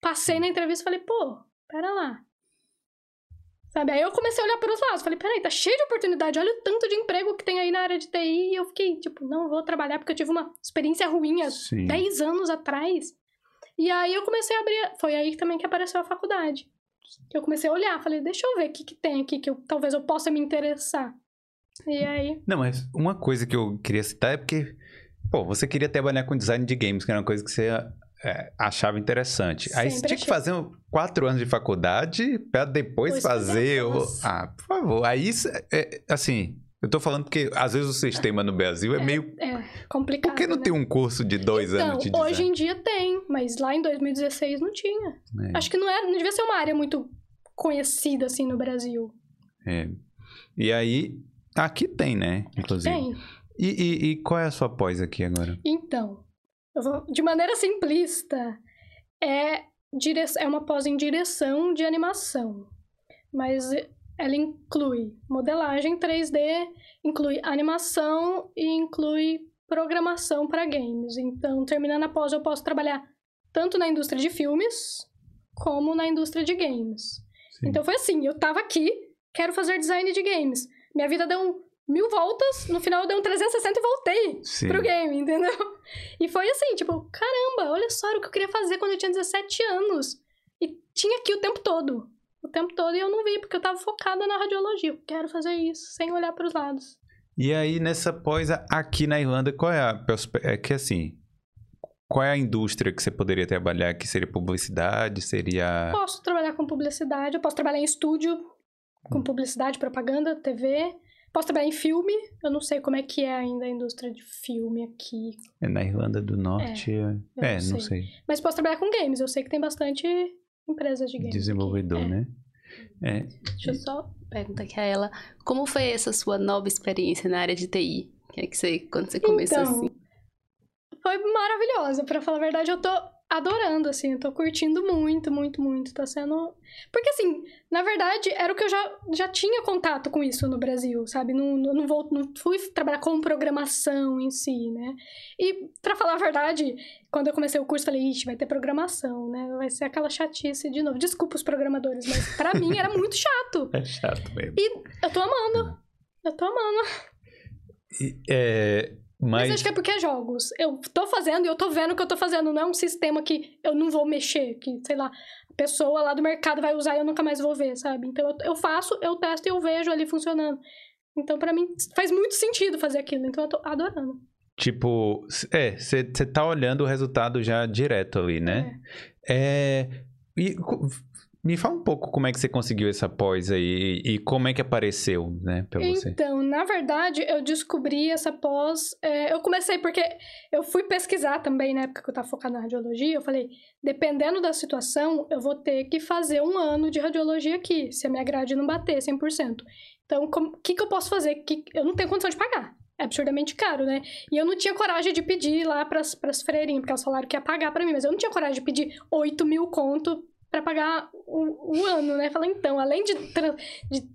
Passei na entrevista e falei, pô, pera lá. Sabe? Aí eu comecei a olhar para os lados. Falei, peraí, tá cheio de oportunidade. Olha o tanto de emprego que tem aí na área de TI. E eu fiquei, tipo, não vou trabalhar porque eu tive uma experiência ruim há Sim. 10 anos atrás. E aí eu comecei a abrir. Foi aí também que apareceu a faculdade. Eu comecei a olhar. Falei, deixa eu ver o que, que tem aqui que eu, talvez eu possa me interessar. E aí. Não, mas uma coisa que eu queria citar é porque. Pô, você queria trabalhar com design de games, que era uma coisa que você é, achava interessante. Sempre Aí você tinha que fazer quatro anos de faculdade para depois pois fazer. O... Ah, por favor. Aí, é, assim, eu tô falando porque às vezes o sistema no Brasil é, é meio. É complicado. Por que não né? tem um curso de dois então, anos de design? Hoje em dia tem, mas lá em 2016 não tinha. É. Acho que não, era, não devia ser uma área muito conhecida assim no Brasil. É. E aí, aqui tem, né? Inclusive. Tem. E, e, e qual é a sua pós aqui agora? Então, vou, de maneira simplista, é, dire, é uma pós em direção de animação. Mas ela inclui modelagem 3D, inclui animação e inclui programação para games. Então, terminando a pós, eu posso trabalhar tanto na indústria de filmes como na indústria de games. Sim. Então foi assim, eu tava aqui, quero fazer design de games. Minha vida deu mil voltas, no final eu dei um 360 e voltei Sim. pro game, entendeu? E foi assim, tipo, caramba, olha só, era o que eu queria fazer quando eu tinha 17 anos. E tinha aqui o tempo todo. O tempo todo e eu não vi, porque eu tava focada na radiologia. Eu quero fazer isso, sem olhar para os lados. E aí, nessa pós, aqui na Irlanda, qual é a... É que assim, qual é a indústria que você poderia trabalhar? Que seria publicidade? Seria... Posso trabalhar com publicidade, eu posso trabalhar em estúdio, com hum. publicidade, propaganda, TV... Posso trabalhar em filme, eu não sei como é que é ainda a indústria de filme aqui. É na Irlanda do Norte. É, é não, sei. não, sei. Mas posso trabalhar com games, eu sei que tem bastante empresas de games. Desenvolvedor, aqui. né? É. Deixa eu só perguntar aqui a ela, como foi essa sua nova experiência na área de TI? Que é que você, quando você começou então, assim? Foi maravilhosa, para falar a verdade, eu tô adorando, assim, eu tô curtindo muito, muito, muito. Tá sendo. Porque, assim, na verdade, era o que eu já, já tinha contato com isso no Brasil, sabe? Não, não, vou, não fui trabalhar com programação em si, né? E, para falar a verdade, quando eu comecei o curso, falei, ixi, vai ter programação, né? Vai ser aquela chatice de novo. Desculpa os programadores, mas para mim era muito chato. É chato mesmo. E eu tô amando. Eu tô amando. E, é, mas... Mas acho que é porque é jogos. Eu tô fazendo e eu tô vendo o que eu tô fazendo. Não é um sistema que eu não vou mexer, que, sei lá, a pessoa lá do mercado vai usar e eu nunca mais vou ver, sabe? Então eu, eu faço, eu testo e eu vejo ali funcionando. Então, para mim, faz muito sentido fazer aquilo. Então eu tô adorando. Tipo, é, você tá olhando o resultado já direto ali, né? É. é e me fala um pouco como é que você conseguiu essa pós aí e como é que apareceu, né, pra você. Então, na verdade, eu descobri essa pós... É, eu comecei porque eu fui pesquisar também, na época que eu tava focada na radiologia, eu falei, dependendo da situação, eu vou ter que fazer um ano de radiologia aqui, se a minha grade não bater 100%. Então, o que, que eu posso fazer? Que eu não tenho condição de pagar. É absurdamente caro, né? E eu não tinha coragem de pedir lá pras, pras freirinhas, porque elas falaram que ia pagar para mim, mas eu não tinha coragem de pedir 8 mil conto para pagar o, o, ano, né? Falei, então, além de, de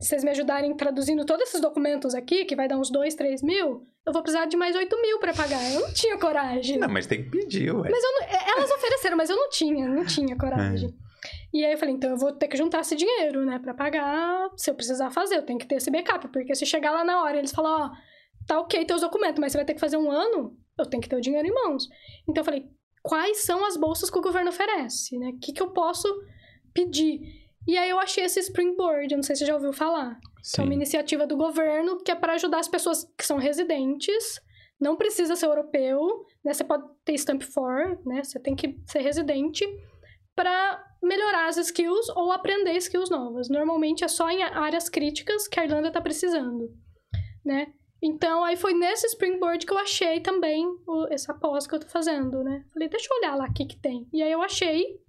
vocês me ajudarem traduzindo todos esses documentos aqui, que vai dar uns 2, 3 mil, eu vou precisar de mais 8 mil pra pagar. Eu não tinha coragem. Não, mas tem que pedir, ué. Mas não, é, elas ofereceram, mas eu não tinha, não tinha coragem. É. E aí eu falei, então eu vou ter que juntar esse dinheiro, né, pra pagar. Se eu precisar fazer, eu tenho que ter esse backup. Porque se chegar lá na hora eles falam, ó, tá ok teus documentos, mas você vai ter que fazer um ano, eu tenho que ter o dinheiro em mãos. Então eu falei, quais são as bolsas que o governo oferece, né? O que, que eu posso pedir? E aí eu achei esse Springboard, eu não sei se você já ouviu falar. Sim. Que é uma iniciativa do governo que é para ajudar as pessoas que são residentes. Não precisa ser europeu, né? Você pode ter Stamp for, né? Você tem que ser residente para melhorar as skills ou aprender skills novas. Normalmente é só em áreas críticas que a Irlanda está precisando, né? Então, aí foi nesse Springboard que eu achei também o, essa pós que eu tô fazendo, né? Falei, deixa eu olhar lá o que que tem. E aí eu achei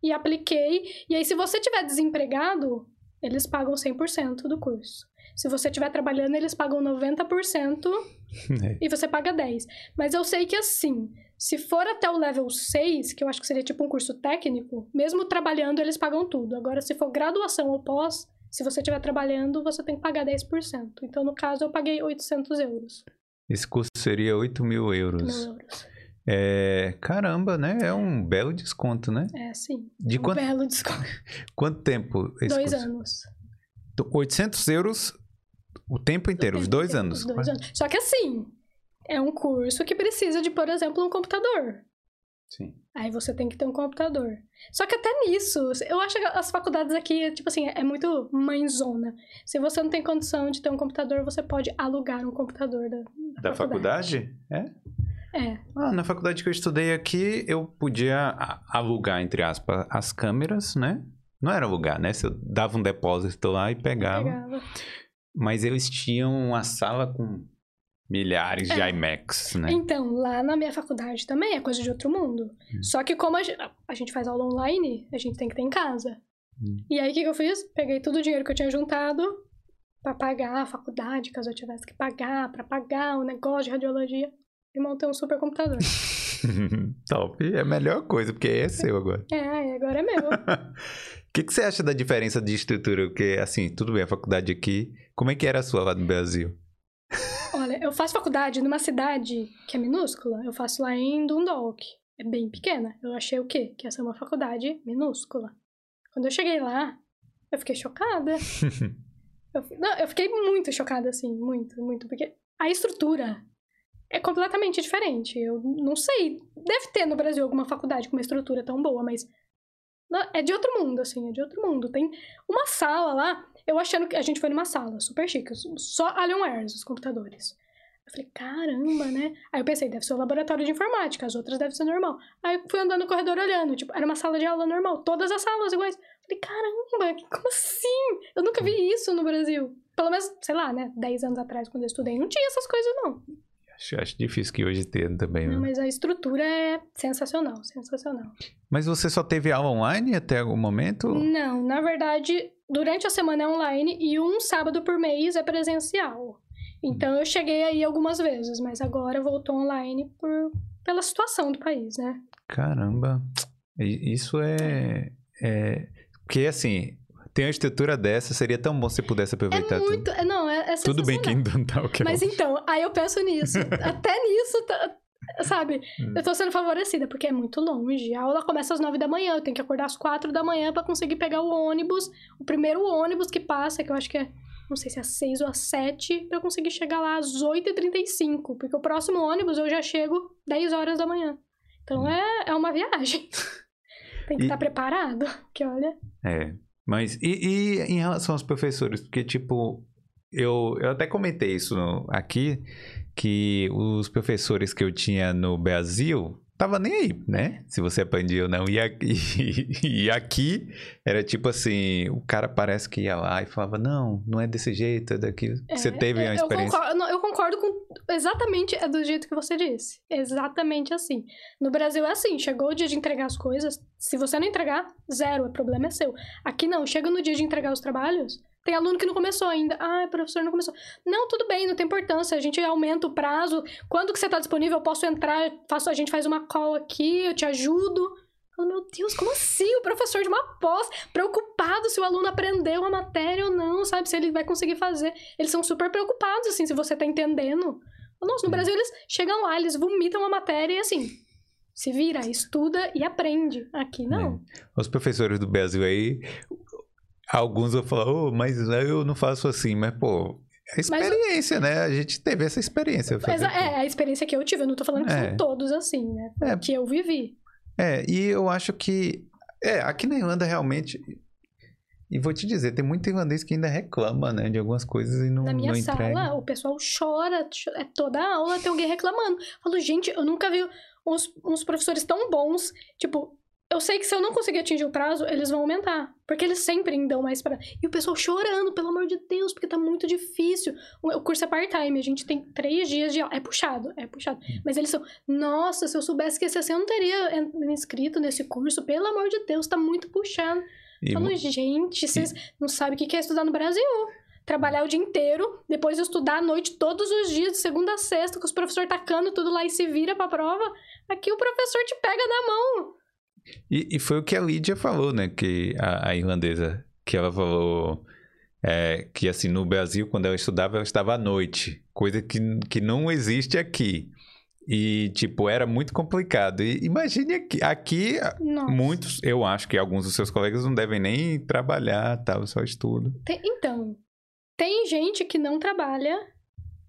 e apliquei. E aí, se você tiver desempregado, eles pagam 100% do curso. Se você estiver trabalhando, eles pagam 90% é. e você paga 10%. Mas eu sei que assim, se for até o level 6, que eu acho que seria tipo um curso técnico, mesmo trabalhando, eles pagam tudo. Agora, se for graduação ou pós, se você estiver trabalhando, você tem que pagar 10%. Então, no caso, eu paguei 800 euros. Esse curso seria 8 mil euros. 8 mil euros. É, caramba, né? É um belo desconto, né? É, sim. De um quanto... belo desconto. Quanto tempo? Dois curso? anos. 800 euros o tempo inteiro, os dois anos. Os dois anos. Só que assim, é um curso que precisa de, por exemplo, um computador. Sim. Aí você tem que ter um computador. Só que até nisso, eu acho que as faculdades aqui, tipo assim, é muito mãezona. Se você não tem condição de ter um computador, você pode alugar um computador da, da, da faculdade. faculdade? É? É. Ah, na faculdade que eu estudei aqui, eu podia alugar, entre aspas, as câmeras, né? Não era alugar, né? Você dava um depósito lá e pegava. pegava. Mas eles tinham uma sala com milhares de é. IMAX, né? Então, lá na minha faculdade também é coisa de outro mundo. Hum. Só que como a gente, a gente, faz aula online, a gente tem que ter em casa. Hum. E aí, o que, que eu fiz? Peguei todo o dinheiro que eu tinha juntado para pagar a faculdade, caso eu tivesse que pagar, para pagar o negócio de radiologia. Irmão tem um supercomputador. Top. É a melhor coisa, porque é seu agora. É, agora é meu. O que, que você acha da diferença de estrutura? Porque, assim, tudo bem, a faculdade aqui. Como é que era a sua lá no Brasil? Eu faço faculdade numa cidade que é minúscula. Eu faço lá em Dundalk. É bem pequena. Eu achei o quê? Que essa é uma faculdade minúscula. Quando eu cheguei lá, eu fiquei chocada. eu, não, eu fiquei muito chocada, assim, muito, muito. Porque a estrutura é completamente diferente. Eu não sei. Deve ter no Brasil alguma faculdade com uma estrutura tão boa, mas. É de outro mundo, assim, é de outro mundo. Tem uma sala lá, eu achando que a gente foi numa sala super chique, só Alienwares, os computadores. Eu falei, caramba, né? Aí eu pensei, deve ser o laboratório de informática, as outras devem ser normal. Aí eu fui andando no corredor olhando, tipo, era uma sala de aula normal, todas as salas iguais. Eu falei, caramba, como assim? Eu nunca vi isso no Brasil. Pelo menos, sei lá, né? 10 anos atrás, quando eu estudei, não tinha essas coisas, não. Acho, acho difícil que hoje tenha também. Não, né? mas a estrutura é sensacional, sensacional. Mas você só teve aula online até algum momento? Não, na verdade, durante a semana é online e um sábado por mês é presencial. Então eu cheguei aí algumas vezes, mas agora voltou online por, pela situação do país, né? Caramba, isso é, é... Porque assim, tem uma estrutura dessa, seria tão bom se pudesse aproveitar é muito, tudo. Não, é, é Tudo bem que ainda não tá o que Mas então, aí eu penso nisso. Até nisso, tá, sabe? Hum. Eu tô sendo favorecida, porque é muito longe. A aula começa às nove da manhã, eu tenho que acordar às quatro da manhã para conseguir pegar o ônibus. O primeiro ônibus que passa, que eu acho que é, não sei se é às seis ou às sete, pra eu conseguir chegar lá às oito e trinta e cinco. Porque o próximo ônibus eu já chego dez horas da manhã. Então hum. é, é uma viagem. Tem que estar tá preparado, que olha... É, mas e, e, em relação aos professores? Porque, tipo, eu, eu até comentei isso aqui, que os professores que eu tinha no Brasil tava nem aí, né? Se você aprendia ou não. E aqui, e aqui era tipo assim, o cara parece que ia lá e falava, não, não é desse jeito, é daqui. É, você teve uma experiência? Eu concordo, não, eu concordo com exatamente é do jeito que você disse. Exatamente assim. No Brasil é assim, chegou o dia de entregar as coisas, se você não entregar, zero, o problema é seu. Aqui não, chega no dia de entregar os trabalhos, tem aluno que não começou ainda. Ah, professor não começou. Não, tudo bem, não tem importância. A gente aumenta o prazo. Quando que você está disponível, eu posso entrar, faço, a gente faz uma call aqui, eu te ajudo. Falo, meu Deus, como assim? O professor de uma pós, preocupado se o aluno aprendeu a matéria ou não, sabe? Se ele vai conseguir fazer. Eles são super preocupados, assim, se você tá entendendo. Nossa, no Brasil eles chegam lá, eles vomitam a matéria e assim, se vira, estuda e aprende. Aqui não. É. Os professores do Brasil aí, Alguns vão falar, oh, mas eu não faço assim, mas pô, é experiência, mas, né? A gente teve essa experiência. Mas, é, a experiência que eu tive, eu não tô falando que é. são todos assim, né? É. Que eu vivi. É, e eu acho que. É, aqui na Irlanda realmente. E vou te dizer, tem muito irlandês que ainda reclama, né, de algumas coisas e não Na minha não sala, entrega. o pessoal chora, é toda a aula tem alguém reclamando. Eu falo, gente, eu nunca vi uns, uns professores tão bons, tipo, eu sei que se eu não conseguir atingir o prazo, eles vão aumentar. Porque eles sempre dão mais pra. E o pessoal chorando, pelo amor de Deus, porque tá muito difícil. O curso é part-time, a gente tem três dias de aula. É puxado, é puxado. Hum. Mas eles são. Nossa, se eu soubesse que esse assim, eu não teria me inscrito nesse curso. Pelo amor de Deus, tá muito puxado. E Falo, gente, vocês e... não sabem o que é estudar no Brasil trabalhar o dia inteiro, depois estudar à noite todos os dias, de segunda a sexta, com os professores tacando tudo lá e se vira pra prova. Aqui o professor te pega na mão. E, e, foi o que a Lídia falou, né? Que a, a irlandesa, que ela falou é, que assim, no Brasil, quando ela estudava, ela estava à noite, coisa que, que não existe aqui. E, tipo, era muito complicado. E imagine aqui, aqui muitos, eu acho que alguns dos seus colegas não devem nem trabalhar, tal, só estudo. Tem, então, tem gente que não trabalha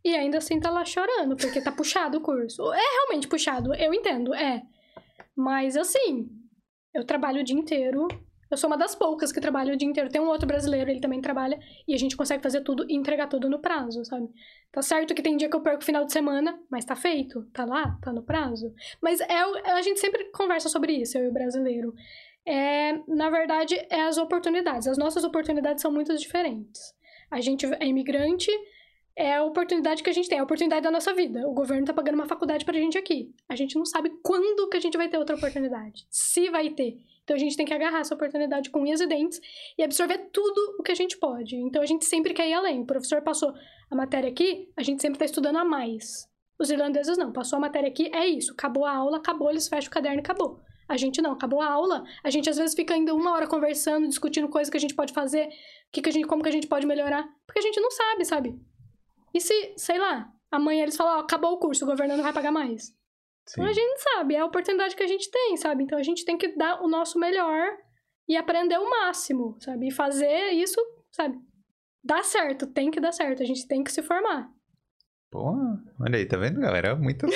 e ainda assim tá lá chorando, porque tá puxado o curso. É realmente puxado, eu entendo, é. Mas assim, eu trabalho o dia inteiro. Eu sou uma das poucas que trabalha o dia inteiro. Tem um outro brasileiro, ele também trabalha. E a gente consegue fazer tudo e entregar tudo no prazo, sabe? Tá certo que tem dia que eu perco o final de semana, mas tá feito. Tá lá, tá no prazo. Mas é, a gente sempre conversa sobre isso, eu e o brasileiro. É, na verdade, é as oportunidades. As nossas oportunidades são muito diferentes. A gente é imigrante, é a oportunidade que a gente tem, é a oportunidade da nossa vida. O governo tá pagando uma faculdade pra gente aqui. A gente não sabe quando que a gente vai ter outra oportunidade. Se vai ter. Então a gente tem que agarrar essa oportunidade com unhas e dentes e absorver tudo o que a gente pode. Então a gente sempre quer ir além. O professor passou a matéria aqui, a gente sempre tá estudando a mais. Os irlandeses não. Passou a matéria aqui, é isso. Acabou a aula, acabou, eles fecham o caderno e acabou. A gente não, acabou a aula. A gente às vezes fica ainda uma hora conversando, discutindo coisas que a gente pode fazer, que que a gente, como que a gente pode melhorar. Porque a gente não sabe, sabe? E se, sei lá, amanhã eles falam, ó, acabou o curso, o governo não vai pagar mais. Sim. Então a gente sabe, é a oportunidade que a gente tem, sabe? Então a gente tem que dar o nosso melhor e aprender o máximo, sabe? E fazer isso, sabe? Dá certo, tem que dar certo, a gente tem que se formar. Pô, olha aí, tá vendo, galera? Muitas,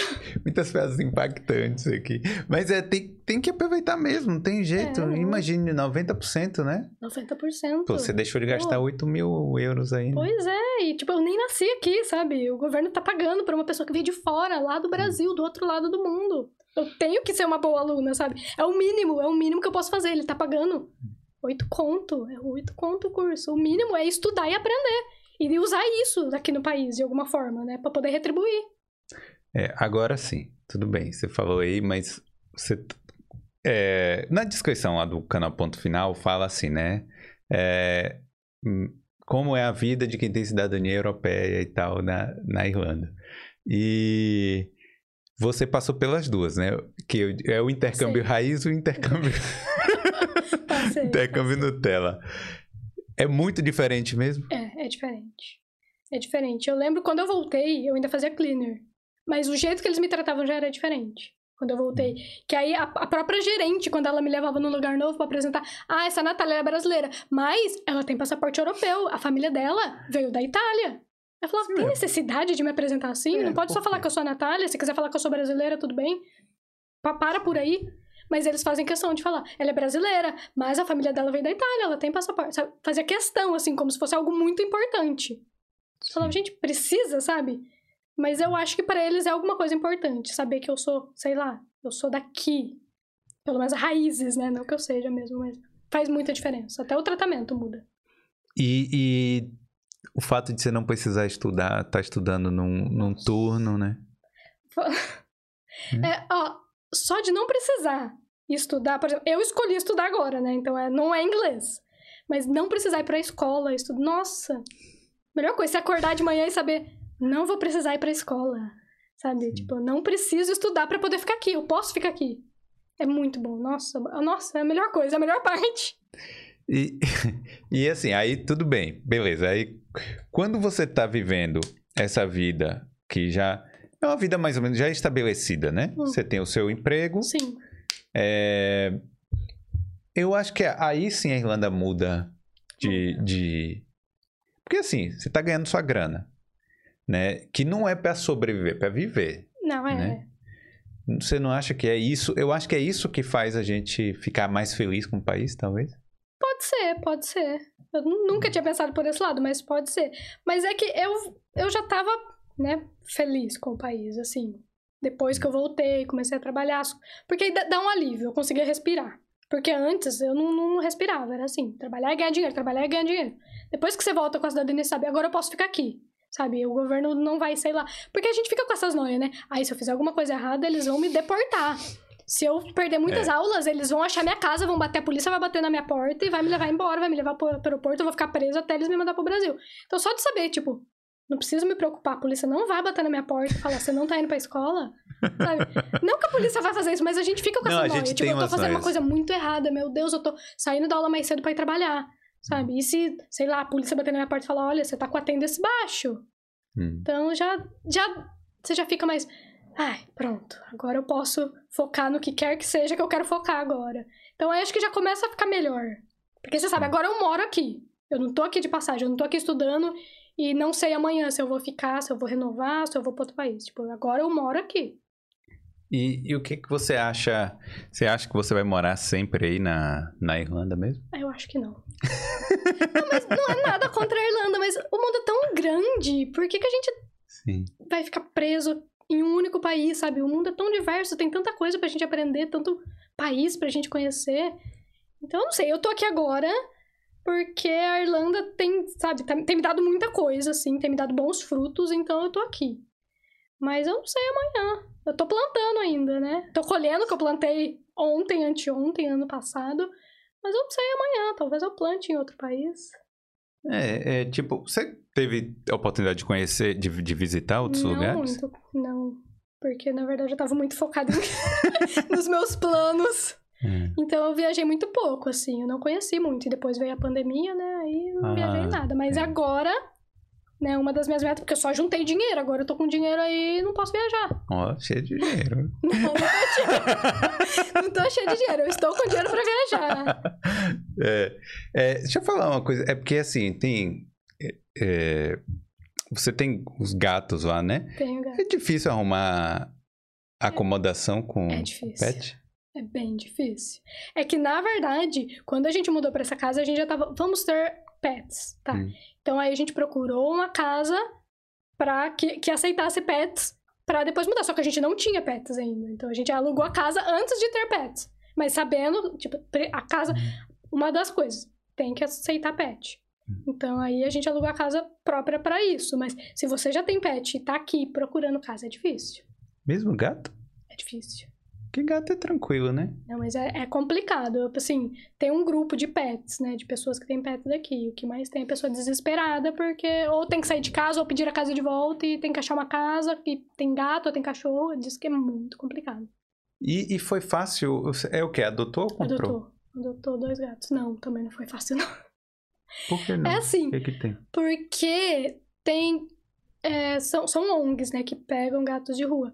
muitas frases impactantes aqui. Mas é, tem, tem que aproveitar mesmo, não tem jeito. É. Imagine 90%, né? 90%. Pô, você deixou de gastar Pô. 8 mil euros aí. né? Pois é, e tipo, eu nem nasci aqui, sabe? O governo tá pagando pra uma pessoa que veio de fora, lá do Brasil, do outro lado do mundo. Eu tenho que ser uma boa aluna, sabe? É o mínimo, é o mínimo que eu posso fazer. Ele tá pagando oito conto, é oito conto o curso. O mínimo é estudar e aprender. E usar isso aqui no país, de alguma forma, né? Pra poder retribuir. É, agora sim, tudo bem, você falou aí, mas você. é, na descrição lá do canal Ponto Final, fala assim, né? É, hum, como é a vida de quem tem cidadania europeia e tal na, na Irlanda. E você passou pelas duas, né? Que é o intercâmbio raiz e o intercâmbio, Passei. intercâmbio Nutella. É muito diferente mesmo? É, é diferente. É diferente. Eu lembro quando eu voltei, eu ainda fazia cleaner. Mas o jeito que eles me tratavam já era diferente. Quando eu voltei. Que aí a, a própria gerente, quando ela me levava num lugar novo pra apresentar, ah, essa Natália é brasileira. Mas ela tem passaporte europeu. A família dela veio da Itália. Eu falava, Sim, tem necessidade de me apresentar assim? É, Não pode só falar que eu sou a Natália. Se quiser falar que eu sou brasileira, tudo bem. Pa- Para por aí. Mas eles fazem questão de falar, ela é brasileira, mas a família dela veio da Itália, ela tem passaporte. Sabe? Fazia questão, assim, como se fosse algo muito importante. Falava, gente, precisa, sabe? Mas eu acho que pra eles é alguma coisa importante. Saber que eu sou, sei lá, eu sou daqui. Pelo menos raízes, né? Não que eu seja mesmo, mas faz muita diferença. Até o tratamento muda. E, e o fato de você não precisar estudar, tá estudando num, num turno, né? É, ó, só de não precisar estudar, por exemplo, eu escolhi estudar agora, né? Então é, não é inglês. Mas não precisar ir pra escola, estudar. Nossa! Melhor coisa, você acordar de manhã e saber, não vou precisar ir pra escola. Sabe? Sim. Tipo, não preciso estudar pra poder ficar aqui. Eu posso ficar aqui. É muito bom. Nossa, nossa, é a melhor coisa, é a melhor parte. E, e assim, aí tudo bem, beleza. Aí quando você tá vivendo essa vida que já é uma vida mais ou menos já estabelecida, né? Hum. Você tem o seu emprego. Sim. É, Eu acho que aí sim a Irlanda muda de. de... Porque assim, você tá ganhando sua grana, né? Que não é pra sobreviver, é pra viver. Não, é. Né? Você não acha que é isso? Eu acho que é isso que faz a gente ficar mais feliz com o país, talvez? Pode ser, pode ser. Eu nu- nunca tinha pensado por esse lado, mas pode ser. Mas é que eu, eu já tava, né, feliz com o país, assim. Depois que eu voltei, comecei a trabalhar. Porque dá, um alívio, eu conseguia respirar. Porque antes eu não, não respirava, era assim, trabalhar e ganhar dinheiro, trabalhar e ganhar dinheiro. Depois que você volta com a cidadania, sabe, agora eu posso ficar aqui. Sabe, o governo não vai, sei lá. Porque a gente fica com essas noias, né? Aí se eu fizer alguma coisa errada, eles vão me deportar. Se eu perder muitas É. aulas, eles vão achar minha casa, vão bater, a polícia vai bater na minha porta e vai me levar embora, vai me levar pro aeroporto, eu vou ficar presa até eles me mandar pro Brasil. Então só de saber, tipo, não preciso me preocupar, a polícia não vai bater na minha porta e falar, você não tá indo pra escola? Sabe? Não que a polícia vai fazer isso, mas a gente fica com Não, essa a noia. Tipo, eu tô fazendo uma noias. coisa muito errada, meu Deus, eu tô saindo da aula mais cedo pra ir trabalhar. Sabe? E se, sei lá, a polícia bater na minha porta e falar, olha, você tá com a tenda esse baixo. Hum. Então já, já, você já fica mais, ai, pronto, agora eu posso focar no que quer que seja que eu quero focar agora. Então aí acho que já começa a ficar melhor. Porque você sabe, agora eu moro aqui. Eu não tô aqui de passagem, eu não tô aqui estudando e não sei amanhã se eu vou ficar, se eu vou renovar, se eu vou para outro país. Tipo, agora eu moro aqui. E, e o que, que você acha? Você acha que você vai morar sempre aí na, na Irlanda mesmo? Ah, Eu acho que não. não, mas não é nada contra a Irlanda, mas o mundo é tão grande. Por que, que a gente Sim. vai ficar preso em um único país, sabe? O mundo é tão diverso, tem tanta coisa pra gente aprender, tanto país pra gente conhecer. Então, eu não sei, eu tô aqui agora porque a Irlanda tem, sabe, tem me dado muita coisa, assim, tem me dado bons frutos, então eu tô aqui. Mas eu não sei amanhã. Eu tô plantando ainda, né? Tô colhendo o que eu plantei ontem, anteontem, ano passado. Mas eu não sei amanhã. Talvez eu plante em outro país. É, é, tipo, você teve a oportunidade de conhecer, de, de visitar outros não lugares? muito, não. Porque, na verdade, eu tava muito focada em- nos meus planos. É. Então, eu viajei muito pouco, assim. Eu não conheci muito. E depois veio a pandemia, né? Aí não Ah, viajei nada. Mas é. agora, né? Uma das minhas metas... Porque eu só juntei dinheiro. Agora eu tô com dinheiro aí e não posso viajar. Ó, cheio de dinheiro. Não, não tô cheia. não tô cheia de dinheiro. Eu estou com dinheiro pra viajar. É, é, deixa eu falar uma coisa. É porque assim, tem. é, é, você tem os gatos lá, né? Tenho gato. É difícil arrumar acomodação com É difícil. pet? É bem difícil. É que, na verdade, quando a gente mudou pra essa casa, a gente já tava. Vamos ter pets, tá? Hum. Então aí a gente procurou uma casa pra que, que aceitasse pets pra depois mudar. Só que a gente não tinha pets ainda. Então a gente alugou a casa antes de ter pets. Mas sabendo, tipo, a casa. Uma das coisas, tem que aceitar pet. Então aí a gente alugou a casa própria pra isso. Mas se você já tem pet e tá aqui procurando casa, é difícil. Mesmo gato? É difícil. Que gato é tranquilo, né? Não, mas é, é complicado. Assim, tem um grupo de pets, né? De pessoas que têm pets daqui. O que mais tem é pessoa desesperada, porque ou tem que sair de casa, ou pedir a casa de volta, e tem que achar uma casa, que tem gato, ou tem cachorro. Diz que é muito complicado. E, e foi fácil. É o que? Adotou ou comprou? Adotou. Adotou dois gatos. Não, também não foi fácil, não. Por que não? É assim, O que, que tem? porque tem. é, são, são ONGs, né? Que pegam gatos de rua.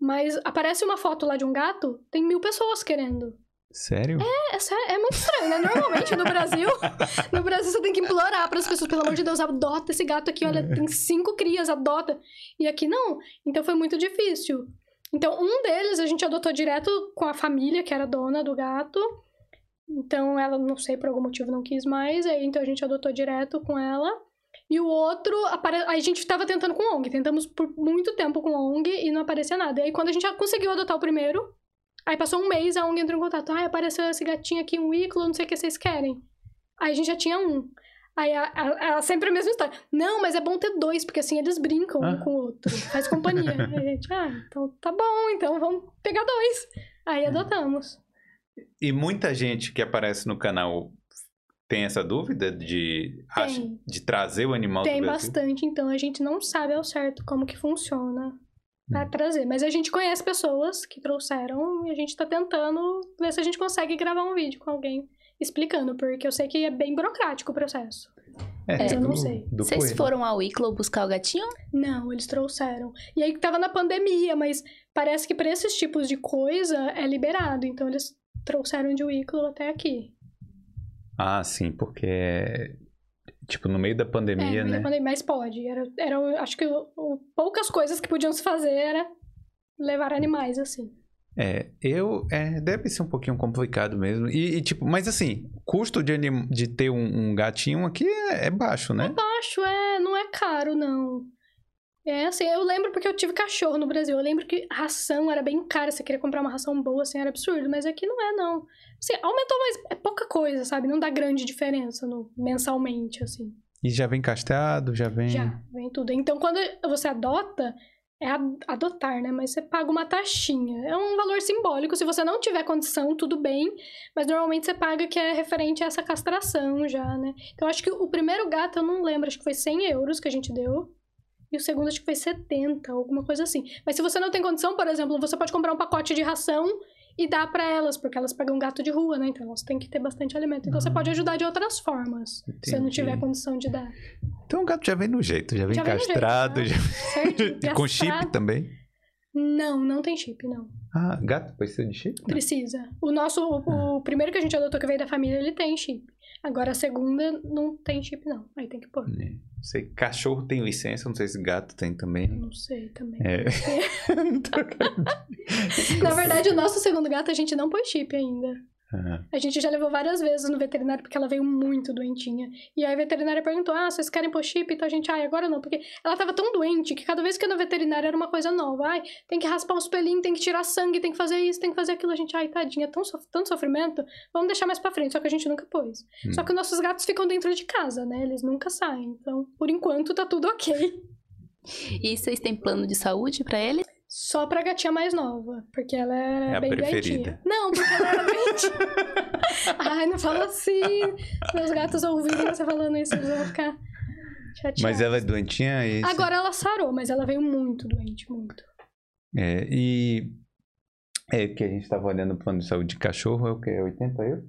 Mas aparece uma foto lá de um gato, tem mil pessoas querendo. Sério? É, sé- é muito estranho, né? Normalmente no Brasil, no Brasil você tem que implorar para as pessoas, pelo amor de Deus, adota esse gato aqui, olha, tem cinco crias, adota. E aqui não. Então foi muito difícil. Então, um deles a gente adotou direto com a família, que era dona do gato. Então, ela, não sei, por algum motivo não quis mais. Aí, então, a gente adotou direto com ela. E o outro, apare... aí a gente tava tentando com ONG. Tentamos por muito tempo com ONG e não aparecia nada. E aí, quando a gente já conseguiu adotar o primeiro, aí passou um mês, a ONG entrou em contato. Ai, apareceu esse gatinho aqui, um ícolo, não sei o que vocês querem. Aí a gente já tinha um. Aí a, a- a- sempre a mesma história. Não, mas é bom ter dois, porque assim eles brincam um Ah. com o outro. Faz companhia. Aí a gente, ah, então tá bom, então vamos pegar dois. Aí Hum. adotamos. E muita gente que aparece no canal tem essa dúvida de, Tem. de trazer o animal Tem do Brasil? bastante, então a gente não sabe ao certo como que funciona pra Hum. trazer. Mas a gente conhece pessoas que trouxeram e a gente tá tentando ver se a gente consegue gravar um vídeo com alguém explicando, porque eu sei que é bem burocrático o processo. É, Mas eu não do- sei. do Vocês foram ao Wicklow buscar o gatinho? Não, eles trouxeram. E aí tava na pandemia, mas parece que pra esses tipos de coisa é liberado. Então eles trouxeram de Wicklow até aqui. Ah, sim, porque tipo no meio da pandemia, é, mas, né? na pandemia, mas pode. Era, era, acho que o- poucas coisas que podiam se fazer era levar animais, assim. É, eu é, deve ser um pouquinho complicado mesmo. E, e, tipo, mas assim, o custo de, anim- de ter um, um gatinho aqui é, é baixo, né? Acho, é, não é caro, não. É assim, eu lembro porque eu tive cachorro no Brasil. Eu lembro que ração era bem cara. Você queria comprar uma ração boa, assim, era absurdo. Mas aqui não é, não. Assim, aumentou, mas é pouca coisa, sabe? Não dá grande diferença no, mensalmente, assim. E já vem castrado, já vem. Já, vem tudo. Então, quando você adota, é adotar, né? Mas você paga uma taxinha. É um valor simbólico. Se você não tiver condição, tudo bem. Mas normalmente você paga que é referente a essa castração já, né? Então, acho que o primeiro gato, eu não lembro, acho que foi 100 euros que a gente deu. E o segundo, acho que foi 70, alguma coisa assim. Mas se você não tem condição, por exemplo, você pode comprar um pacote de ração e dar pra elas, porque elas pegam gato de rua, né? Então elas têm que ter bastante alimento. Então você Ah. pode ajudar de outras formas, se você não tiver Entendi. condição de dar. Então o gato já vem no jeito, já vem Já vem jeito, castrado. né? já- Certo? E com chip também. Não, não tem chip, não. Ah, gato precisa de chip? Não. Precisa. O nosso, o, o primeiro que a gente adotou que veio da família, ele tem chip. Agora a segunda não tem chip, não. Aí tem que pôr. É. Sei que cachorro tem licença, não sei se gato tem também. Não sei também. É. Não acreditando. Na verdade, o nosso segundo gato a gente não pôs chip ainda. Ah, A gente já levou várias vezes no veterinário porque ela veio muito doentinha. E aí a veterinária perguntou: Ah, vocês querem pôr chip? Então a gente, ai, agora não. Porque ela tava tão doente que cada vez que ia no veterinário era uma coisa nova. Ai, tem que raspar os pelinhos, tem que tirar sangue, tem que fazer isso, tem que fazer aquilo. A gente, ai, tadinha, tão sof- tanto sofrimento. Vamos deixar mais pra frente. Só que a gente nunca pôs. Hum. Só que os nossos gatos ficam dentro de casa, né? Eles nunca saem. Então, por enquanto, tá tudo ok. E vocês têm plano de saúde pra eles? Só pra gatinha mais nova, porque ela era É a bem preferida. doentinha. Não, porque ela era doentinha. Ai, não fala assim. Se meus gatos ouvirem você falando isso, eles vão ficar chateados. Mas ela é doentinha e... Agora ela sarou, mas ela veio muito doente, muito. É, e... É que a gente tava olhando o plano de saúde de cachorro, é o quê? 80 euros?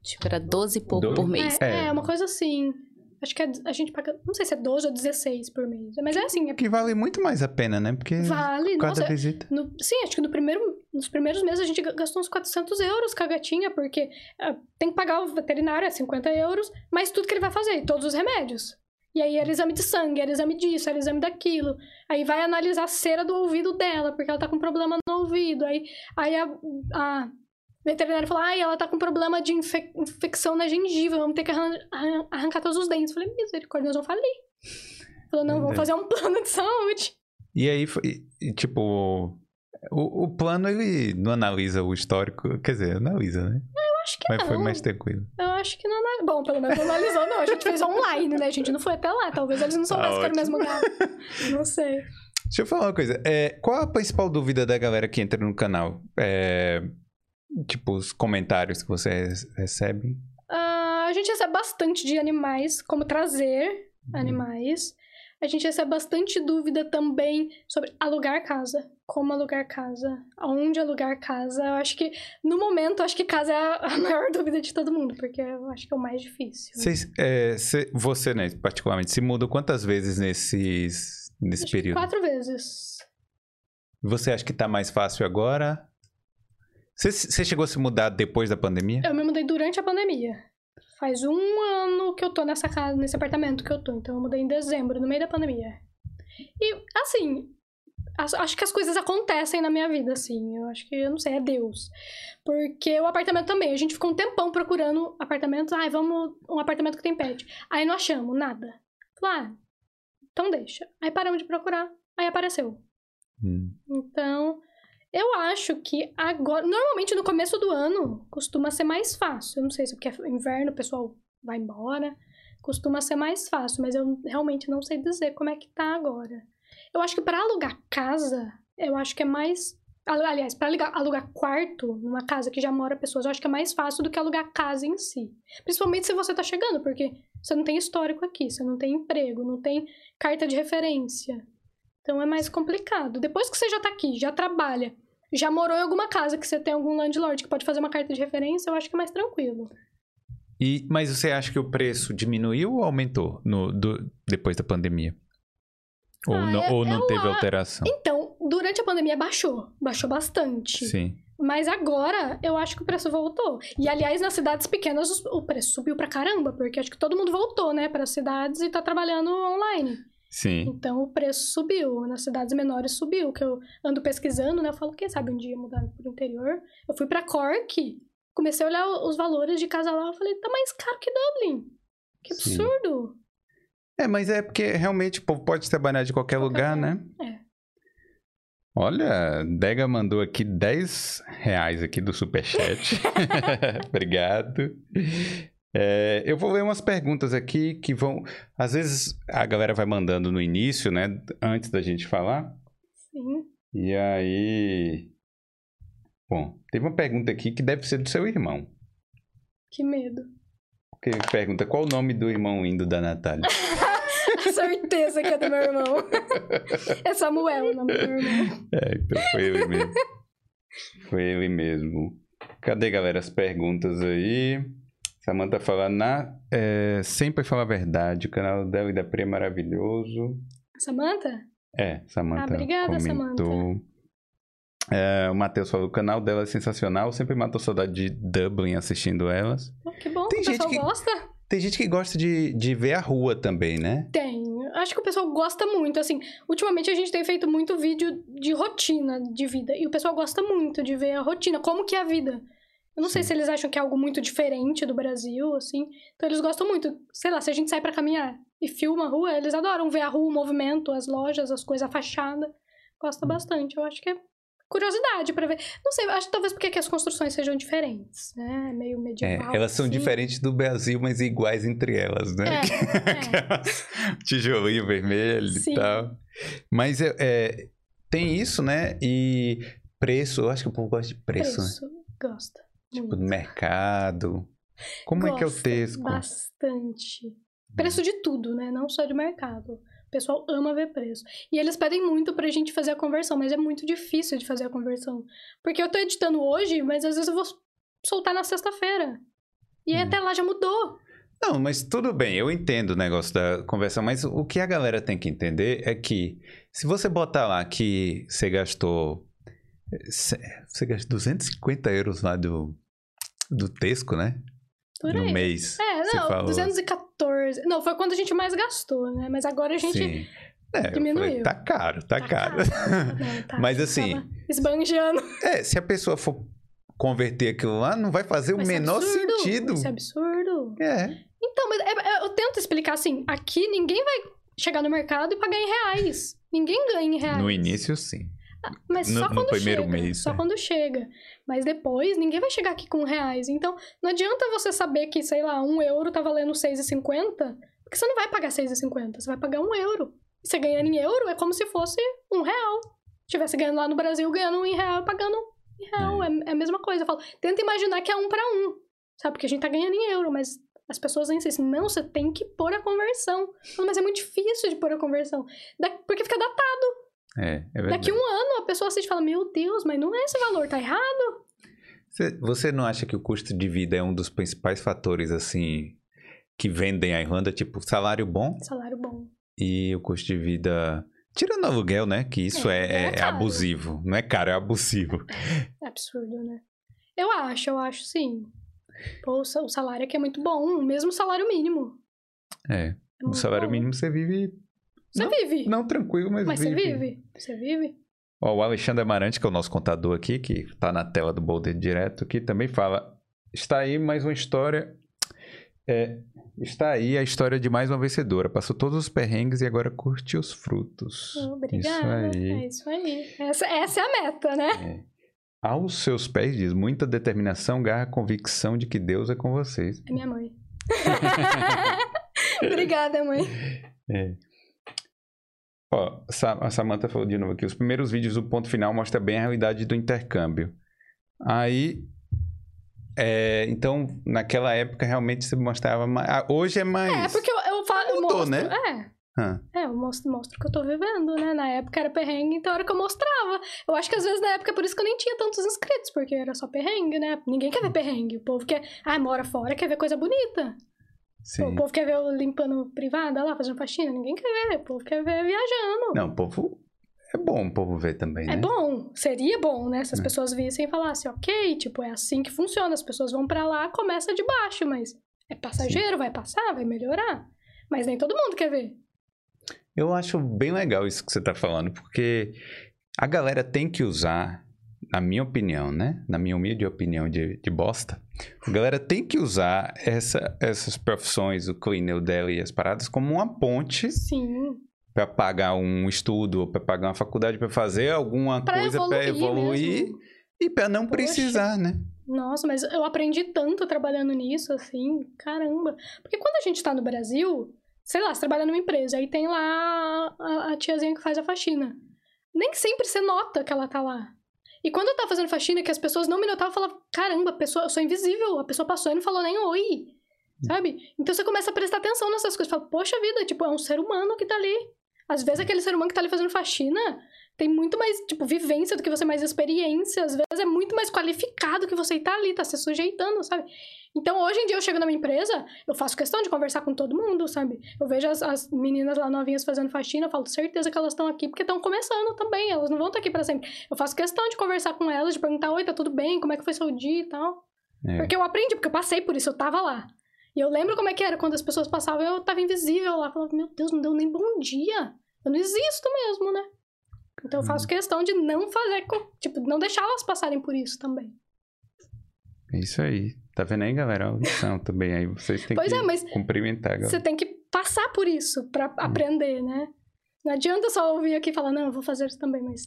Tipo, era 12 e pouco Doze? por mês. É, É. é, uma coisa assim. Acho que a, a gente paga. Não sei se é 12 ou 16 por mês. Mas é assim, é, Que vale muito mais a pena, né? Porque vale. cada Nossa, visita... no- sim, acho que no primeiro, nos primeiros meses a gente gastou uns 400 euros com a gatinha, porque ah, tem que pagar o veterinário, é 50 euros, mas tudo que ele vai fazer, todos os remédios. E aí era exame de sangue, era exame disso, era exame daquilo. Aí vai analisar a cera do ouvido dela, porque ela tá com problema no ouvido. Aí, aí a, a veterinária falou, ai, ela tá com problema de infe- infecção na gengiva, vamos ter que arran- arran- arrancar todos os dentes. Eu falei, misericórdia, nós vamos falir. Falou, não, vamos fazer um plano de saúde. E aí, foi, tipo... O, o plano, ele não analisa o histórico... Quer dizer, analisa, né? Acho que Mas não. foi mais tranquilo. Eu acho que não. ana- Bom, pelo menos não analisou, não. A gente fez online, né? A gente não foi até lá. Talvez eles não soubessem que era o mesmo gato. Não sei. Deixa eu falar uma coisa. É, qual a principal dúvida da galera que entra no canal? É, tipo, os comentários que você re- recebe. Ah, a gente recebe bastante de animais, como trazer animais. A gente recebe bastante dúvida também sobre alugar casa. Como alugar casa? Aonde alugar casa? Eu acho que, no momento, acho que casa é a maior dúvida de todo mundo, porque eu acho que é o mais difícil. Vocês, é, cê- você, né, particularmente, se muda quantas vezes nesses, nesse Acho período? quatro vezes. Você acha que tá mais fácil agora? Você, você chegou a se mudar depois da pandemia? Eu me mudei durante a pandemia. Faz um ano que eu tô nessa casa, nesse apartamento que eu tô. Então eu mudei em dezembro, no meio da pandemia. E, assim, as- acho que as coisas acontecem na minha vida, assim. Eu acho que, eu não sei, é Deus. Porque o apartamento também, a gente ficou um tempão procurando apartamentos. Ai, vamos, um apartamento que tem pet. Aí não achamos nada. Falei, ah, então deixa. Aí paramos de procurar, aí apareceu. Hum. Então, eu acho que agora. Normalmente no começo do ano costuma ser mais fácil. Eu não sei se é porque é inverno, o pessoal vai embora. Costuma ser mais fácil, mas eu realmente não sei dizer como é que tá agora. Eu acho que para alugar casa, eu acho que é mais. ali- Aliás, para alugar quarto numa casa que já mora pessoas, eu acho que é mais fácil do que alugar casa em si. Principalmente se você tá chegando, porque você não tem histórico aqui, você não tem emprego, não tem carta de referência. Então é mais complicado. Depois que você já tá aqui, já trabalha, já morou em alguma casa que você tem algum landlord que pode fazer uma carta de referência, eu acho que é mais tranquilo. E, mas você acha que o preço diminuiu ou aumentou no, do- depois da pandemia? Ou Ah, não, é- ou não eu teve alteração? Então, durante a pandemia baixou, baixou bastante. Sim. Mas agora eu acho que o preço voltou. E aliás, nas cidades pequenas o preço subiu pra caramba, porque acho que todo mundo voltou, né, para cidades e tá trabalhando online. Sim. Então o preço subiu, nas cidades menores subiu, que eu ando pesquisando, né? Eu falo, quem sabe um dia mudar pro interior. Eu fui pra Cork, comecei a olhar os valores de casa lá, eu falei, tá mais caro que Dublin. Que Sim. absurdo. É, mas é porque realmente o povo pode trabalhar de qualquer Qualquer lugar, lugar. né? É. Olha, Dega mandou aqui 10 reais aqui do Superchat. Obrigado. É, eu vou ler umas perguntas aqui que vão... Às vezes a galera vai mandando no início, né? Antes da gente falar. Sim. E aí... Bom, teve uma pergunta aqui que deve ser do seu irmão. Que medo. Que ele pergunta qual o nome do irmão indo da Natália. Certeza que é do meu irmão. É Samuel o nome do meu irmão. É, então foi ele mesmo. Foi ele mesmo. Cadê, galera, as perguntas aí? Samantha fala, na, é, sempre fala a verdade. O canal dela e da Pri é maravilhoso. Samantha? É, Samantha Ah, obrigada, comentou. É, o Matheus falou, o canal dela é sensacional. Sempre matou saudade de Dublin assistindo elas. Oh, que bom, Tem o gente pessoal que- gosta? Tem gente que gosta de, de ver a rua também, né? Tem. Acho que o pessoal gosta muito. Assim, ultimamente a gente tem feito muito vídeo de rotina de vida. E o pessoal gosta muito de ver a rotina, como que é a vida. Eu não sei se eles acham que é algo muito diferente do Brasil, assim. Então eles gostam muito. Sei lá, se a gente sai pra caminhar e filma a rua, eles adoram ver a rua, o movimento, as lojas, as coisas, a fachada. Gosta Hum. bastante. Eu acho que é curiosidade pra ver. Não sei, acho que talvez porque que as construções sejam diferentes, né? Meio É, medieval. elas são assim. diferentes do Brasil, mas iguais entre elas, né? É, é. Aquelas tijolinho vermelho Sim. e tal. Mas é, é, tem isso, né? E preço, eu acho que o povo gosta de preço, né? Preço, Tipo, do mercado. Como é que é o texto? Bastante. Preço de tudo, né? Não só de mercado. O pessoal ama ver preço. E eles pedem muito pra gente fazer a conversão, mas é muito difícil de fazer a conversão. Porque eu tô editando hoje, mas às vezes eu vou soltar na sexta-feira. E Hum. até lá já mudou. Não, mas tudo bem, eu entendo o negócio da conversão, mas o que a galera tem que entender é que se você botar lá que você gastou. Você gastou 250 euros lá do, do Tesco, né? Por no aí. mês. É, não, falou. 214. Não, foi quando a gente mais gastou, né? Mas agora a gente. Sim. É, diminuiu. falei, tá caro, tá, caro. Não, tá, Mas assim- Esbanjando. é, se a pessoa for converter aquilo lá, não vai fazer o Vai ser menor absurdo, sentido. Vai ser absurdo. É. Então, mas é- é- eu tento explicar assim: aqui ninguém vai chegar no mercado e pagar em reais. Ninguém ganha em reais. No início, sim. Mas no- só no quando primeiro chega. mês, Só é. quando chega. Mas depois, ninguém vai chegar aqui com reais. Então, não adianta você saber que, sei lá, um euro tá valendo 6,50, porque você não vai pagar 6,50, você vai pagar um euro. E você ganhando em euro é como se fosse um real. Tivesse ganhando lá no Brasil, ganhando um em real, pagando em real. É, é a mesma coisa. Eu falo, tenta imaginar que é um para um. Sabe? Porque a gente tá ganhando em euro, mas as pessoas insistem, não, você tem que pôr a conversão. Falo, mas é muito difícil de pôr a conversão. Porque fica datado. É, é verdade. Daqui um ano a pessoa assiste e fala: Meu Deus, mas não é esse valor, tá errado? Você- não acha que o custo de vida é um dos principais fatores, assim, que vendem a Irlanda? Tipo, salário bom Salário bom. e o custo de vida. Tirando o aluguel, né? Que isso É, é, é é caro. abusivo. Não é caro, é abusivo. É absurdo, né? Eu acho, eu acho sim. Pô, o sa- o salário aqui é muito bom, mesmo o salário mínimo. É. É muito salário bom. mínimo você vive. Você não- vive. Não tranquilo, mas, mas você vive. Você vive. Ó, o Alexandre Amarante, que é o nosso contador aqui, que tá na tela do Boulder direto, que também fala: está aí mais uma história. É, está aí a história de mais uma vencedora. Passou todos os perrengues e agora curte os frutos. Obrigada. Isso aí. É isso aí. Essa, essa é a meta, né? É. Aos seus pés diz muita determinação, garra, convicção de que Deus é com vocês. É minha mãe. Obrigada, mãe. É. Ó, a Samantha falou de novo aqui. Os primeiros vídeos do ponto final mostram bem a realidade do intercâmbio. Aí. é, então, naquela época realmente se mostrava mais. ah, hoje é mais. É, porque eu, eu, fa- eu Mudou, mostro. né? É. Ah, É, eu mostro, mostro o que eu tô vivendo, né? Na época era perrengue, então era o que eu mostrava. Eu acho que às vezes na época é por isso que eu nem tinha tantos inscritos, porque era só perrengue, né? Ninguém quer ver perrengue. O povo quer. Ah, mora fora, quer ver coisa bonita. Sim. O povo quer ver eu limpando privada lá, fazendo faxina. Ninguém quer ver. O povo quer ver viajando. Não, o povo. É bom o povo ver também, né? É bom, seria bom, né? Se as É. pessoas vissem e falassem, ok, tipo, é assim que funciona. As pessoas vão pra lá, começa de baixo, mas é passageiro, vai passar, vai melhorar. Mas nem todo mundo quer ver. Eu acho bem legal isso que você tá falando, porque a galera tem que usar, na minha opinião, né? Na minha humilde opinião de, de bosta, a galera tem que usar essa- essas profissões, o cleaner, o deli e as paradas, como uma ponte Sim. para pagar um estudo, ou para pagar uma faculdade, para fazer alguma Pra coisa evoluir, para evoluir mesmo. e para não Poxa. precisar, né? Nossa, mas eu aprendi tanto trabalhando nisso, assim, caramba. Porque quando a gente tá no Brasil, sei lá, você trabalha numa empresa, aí tem lá a, a tiazinha que faz a faxina. Nem sempre você nota que ela tá lá. E quando eu tava fazendo faxina, que as pessoas não me notavam, eu falava, caramba, a pessoa, eu sou invisível, a pessoa passou e não falou nem oi. Sabe? Então você começa a prestar atenção nessas coisas. Fala, poxa vida, tipo, é um ser humano que tá ali. Às vezes aquele ser humano que tá ali fazendo faxina tem muito mais, tipo, vivência do que você, mais experiência. Às vezes é muito mais qualificado que você tá ali, tá se sujeitando, sabe? Então, hoje em dia, eu chego na minha empresa, eu faço questão de conversar com todo mundo, sabe? Eu vejo as, as meninas lá novinhas fazendo faxina, eu falo, certeza que elas estão aqui porque estão começando também, elas não vão estar aqui para sempre. Eu faço questão de conversar com elas, de perguntar, oi, tá tudo bem? Como é que foi seu dia e tal? É. Porque eu aprendi, porque eu passei por isso, eu tava lá. E eu lembro como é que era, quando as pessoas passavam, eu tava invisível lá, falava, meu Deus, não deu nem bom dia. Eu não existo mesmo, né? Então eu Uhum. faço questão de não fazer, com- tipo, não deixar elas passarem por isso também. É isso aí. Tá vendo aí, galera? A lição também aí. Vocês têm Pois que é, mas cumprimentar, galera. Você tem que passar por isso pra aprender, né? Não adianta só ouvir aqui e falar, não, eu vou fazer isso também, mas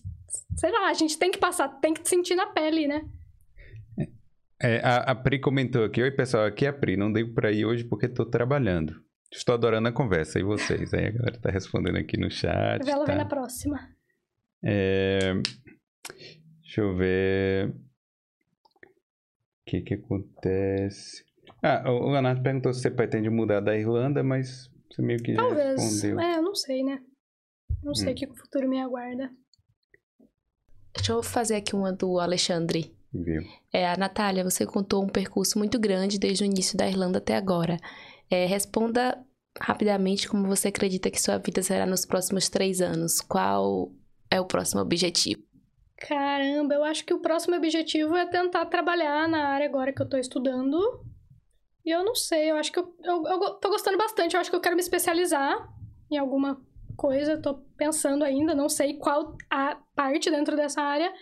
sei lá, a gente tem que passar, tem que sentir na pele, né? É, a, a Pri comentou aqui, oi pessoal, aqui é a Pri, não dei pra ir hoje porque tô trabalhando. Estou adorando a conversa, e vocês? Aí a galera tá respondendo aqui no chat, Ela tá? vem na próxima. É, Deixa eu ver. O que que acontece? Ah, o Leonardo perguntou se você pretende mudar da Irlanda, mas você meio que já Talvez. respondeu. É, eu não sei, né? Não sei Hum. o que o futuro me aguarda. Deixa eu fazer aqui uma do Alexandre. Viu? É, a Natália, você contou um percurso muito grande desde o início da Irlanda até agora. É, responda rapidamente como você acredita que sua vida será nos próximos três anos. Qual é o próximo objetivo? Caramba, eu acho que o próximo objetivo é tentar trabalhar na área agora que eu tô estudando. E eu não sei, eu acho que eu, eu, eu tô gostando bastante. Eu acho que eu quero me especializar em alguma coisa. Tô pensando ainda, não sei qual a parte dentro dessa área.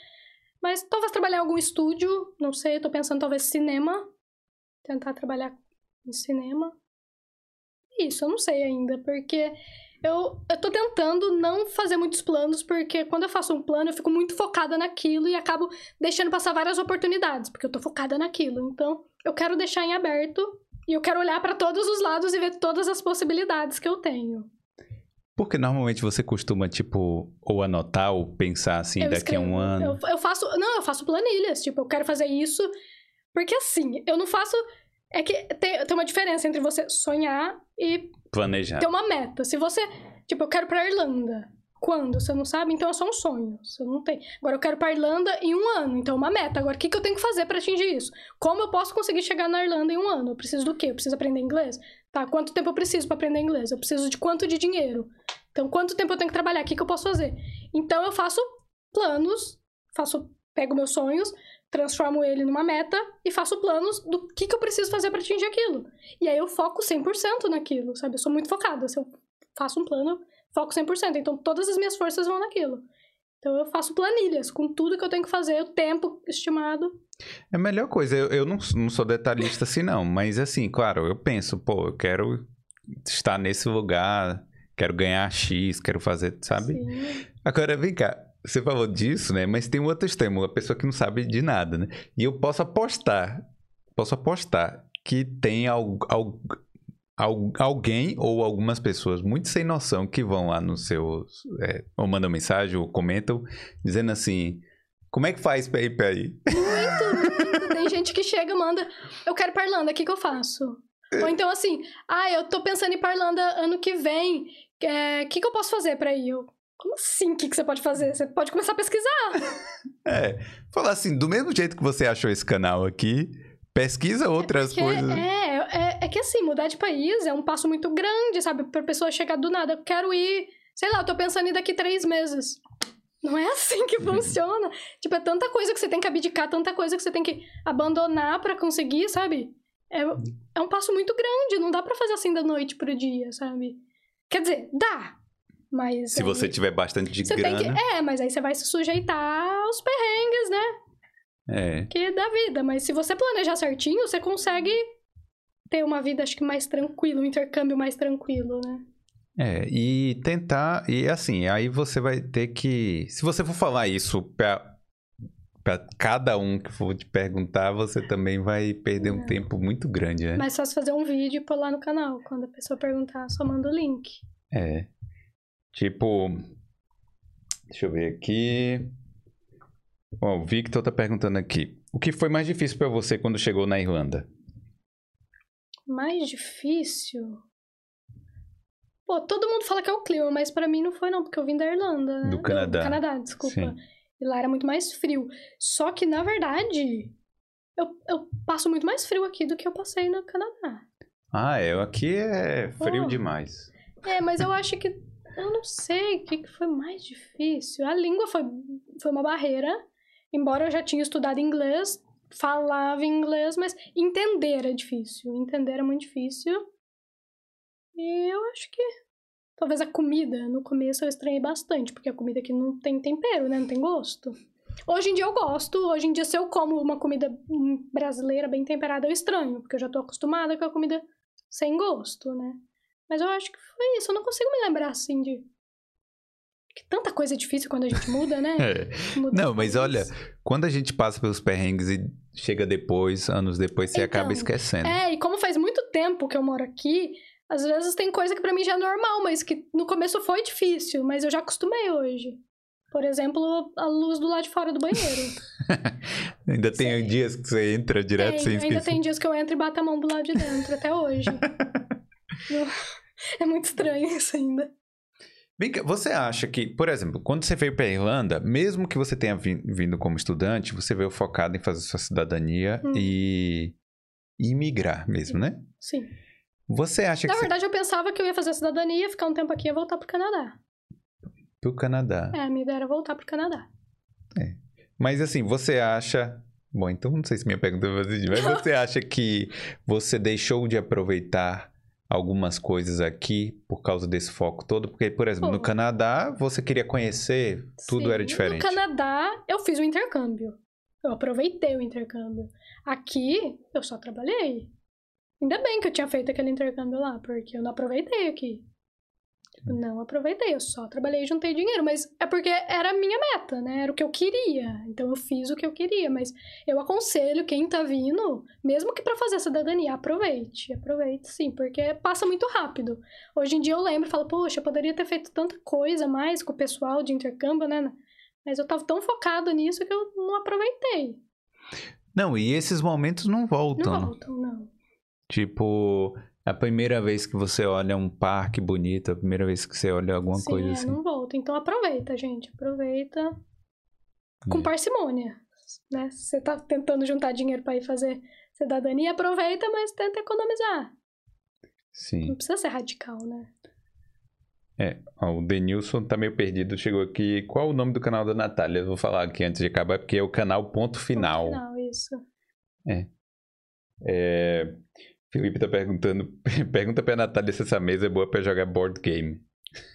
Mas talvez trabalhar em algum estúdio, não sei, tô pensando talvez cinema. Tentar trabalhar em cinema. Isso, eu não sei ainda, porque eu, eu tô tentando não fazer muitos planos, porque quando eu faço um plano, eu fico muito focada naquilo e acabo deixando passar várias oportunidades, porque eu tô focada naquilo. Então, eu quero deixar em aberto e eu quero olhar pra todos os lados e ver todas as possibilidades que eu tenho. Porque normalmente você costuma, tipo, ou anotar ou pensar assim, eu daqui a um escrevo. ano. Eu, eu faço. Não, eu faço planilhas. Tipo, eu quero fazer isso. Porque assim, eu não faço. É que tem, tem uma diferença entre você sonhar e Planejar. ter uma meta. Se você. Tipo, eu quero pra Irlanda. Quando? Você não sabe? Então é só um sonho. Você não tem. Agora eu quero pra Irlanda em um ano. Então é uma meta. Agora, o que, que eu tenho que fazer pra atingir isso? Como eu posso conseguir chegar na Irlanda em um ano? Eu preciso do quê? Eu preciso aprender inglês? Tá, quanto tempo eu preciso pra aprender inglês? Eu preciso de quanto de dinheiro? Então, quanto tempo eu tenho que trabalhar? O que, que eu posso fazer? Então, eu faço planos, faço, pego meus sonhos, transformo ele numa meta e faço planos do que, que eu preciso fazer pra atingir aquilo. E aí eu foco 100% naquilo, sabe? Eu sou muito focada. Se eu faço um plano, foco 100%. Então, todas as minhas forças vão naquilo. Então, eu faço planilhas com tudo que eu tenho que fazer, o tempo estimado. É a melhor coisa. Eu, eu não, não sou detalhista assim, não. Mas assim, claro, eu penso, pô, eu quero estar nesse lugar, quero ganhar X, quero fazer, sabe? Sim. Agora, vem cá. Você falou disso, né? Mas tem um outro extremo, uma pessoa que não sabe de nada, né? E eu posso apostar, posso apostar que tem al, al, al- alguém ou algumas pessoas muito sem noção que vão lá nos seus. é, ou mandam mensagem ou comentam, dizendo assim: como é que faz pra ir pra aí? Tem gente que chega e manda, eu quero pra Irlanda, o que, que eu faço? Ou então assim, ah, eu tô pensando em Irlanda ano que vem, o que, que eu posso fazer pra ir? Eu, como assim, o que, que você pode fazer? Você pode começar a pesquisar. É, falar assim, do mesmo jeito que você achou esse canal aqui, pesquisa outras Porque coisas. é, é, é que assim, mudar de país é um passo muito grande, sabe? Pra pessoa chegar do nada, eu quero ir, sei lá, eu tô pensando em ir daqui três meses. Não é assim que funciona. tipo, é tanta coisa que você tem que abdicar, tanta coisa que você tem que abandonar pra conseguir, sabe? É, é um passo muito grande, não dá pra fazer assim da noite pro dia, sabe? Quer dizer, dá. Mas. Se aí você tiver bastante de você grana. que. É, mas aí você vai se sujeitar aos perrengues, né? É. que é da vida. Mas se você planejar certinho, você consegue ter uma vida, acho que mais tranquila, um intercâmbio mais tranquilo, né? É, e tentar. E assim, aí você vai ter que. Se você for falar isso pra, pra cada um que for te perguntar, você também vai perder um É. tempo muito grande, né? Mas só se fazer um vídeo e pôr lá no canal. Quando a pessoa perguntar, só manda o link. É. Tipo. Deixa eu ver aqui. Ó, o Victor tá perguntando aqui. O que foi mais difícil pra você quando chegou na Irlanda? Mais difícil. Pô, todo mundo fala que é o clima, mas pra mim não foi não, porque eu vim da Irlanda. né? Do Canadá. Do Canadá, desculpa. Sim. E lá era muito mais frio. Só que, na verdade, eu, eu passo muito mais frio aqui do que eu passei no Canadá. Ah, é. Aqui é frio Oh. demais. É, mas eu acho que. Eu não sei o que, que foi mais difícil. A língua foi, foi uma barreira. Embora eu já tinha estudado inglês, falava inglês, mas entender é difícil. Entender é muito difícil. E eu acho que. Talvez a comida, no começo eu estranhei bastante, porque a comida aqui não tem tempero, né? Não tem gosto. Hoje em dia eu gosto, hoje em dia se eu como uma comida brasileira bem temperada, eu estranho, porque eu já tô acostumada com a comida sem gosto, né? Mas eu acho que foi isso. Eu não consigo me lembrar assim de. Que tanta coisa é difícil quando a gente muda, né? É. Muda Não, mas olha, quando a gente passa pelos perrengues e chega depois, anos depois, você acaba Então, esquecendo. É, e como faz muito tempo que eu moro aqui, às vezes tem coisa que pra mim já é normal, mas que no começo foi difícil, mas eu já acostumei hoje. Por exemplo, a luz do lado de fora do banheiro. ainda tem Sim. dias que você entra direto Tem, sem ainda esquecer. tem dias que eu entro e bato a mão do lado de dentro, até hoje. É muito estranho isso ainda. Cá, você acha que, por exemplo, quando você veio para Irlanda, mesmo que você tenha vin- vindo como estudante, você veio focado em fazer sua cidadania Hum. e imigrar mesmo, né? Sim. Você acha que Na você... verdade, eu pensava que eu ia fazer a cidadania, ficar um tempo aqui e voltar pro Canadá. pro Canadá. É, a minha ideia era voltar pro Canadá. Mas assim, você acha. Bom, então não sei se minha pergunta vai. Mas você acha que você deixou de aproveitar algumas coisas aqui por causa desse foco todo? Porque, por exemplo, no Pô. Canadá você queria conhecer, tudo Sim. era diferente. No Canadá, eu fiz o intercâmbio. Eu aproveitei o intercâmbio. Aqui, eu só trabalhei. Ainda bem que eu tinha feito aquele intercâmbio lá, porque eu não aproveitei aqui. Tipo, Não aproveitei, eu só trabalhei e juntei dinheiro. Mas é porque era a minha meta, né? Era o que eu queria. Então eu fiz o que eu queria. Mas eu aconselho quem tá vindo, mesmo que pra fazer a cidadania, aproveite. Aproveite sim, porque passa muito rápido. Hoje em dia eu lembro e falo, poxa, eu poderia ter feito tanta coisa mais com o pessoal de intercâmbio, né? Mas eu tava tão focado nisso que eu não aproveitei. Não, e esses momentos não voltam. Não voltam, não. Tipo, a primeira vez que você olha um parque bonito, a primeira vez que você olha alguma Sim, coisa é, assim. não volta. Então aproveita, gente. Aproveita com É. parcimônia. Né? Se você tá tentando juntar dinheiro pra ir fazer cidadania, aproveita, mas tenta economizar. Sim. Não precisa ser radical, né? É, ó, o Denilson tá meio perdido, chegou aqui. Qual o nome do canal da Natália? Eu vou falar aqui antes de acabar, porque é o canal Ponto Final. Ponto final, isso. É, Felipe tá perguntando, pergunta pra Natália se essa mesa é boa pra jogar board game.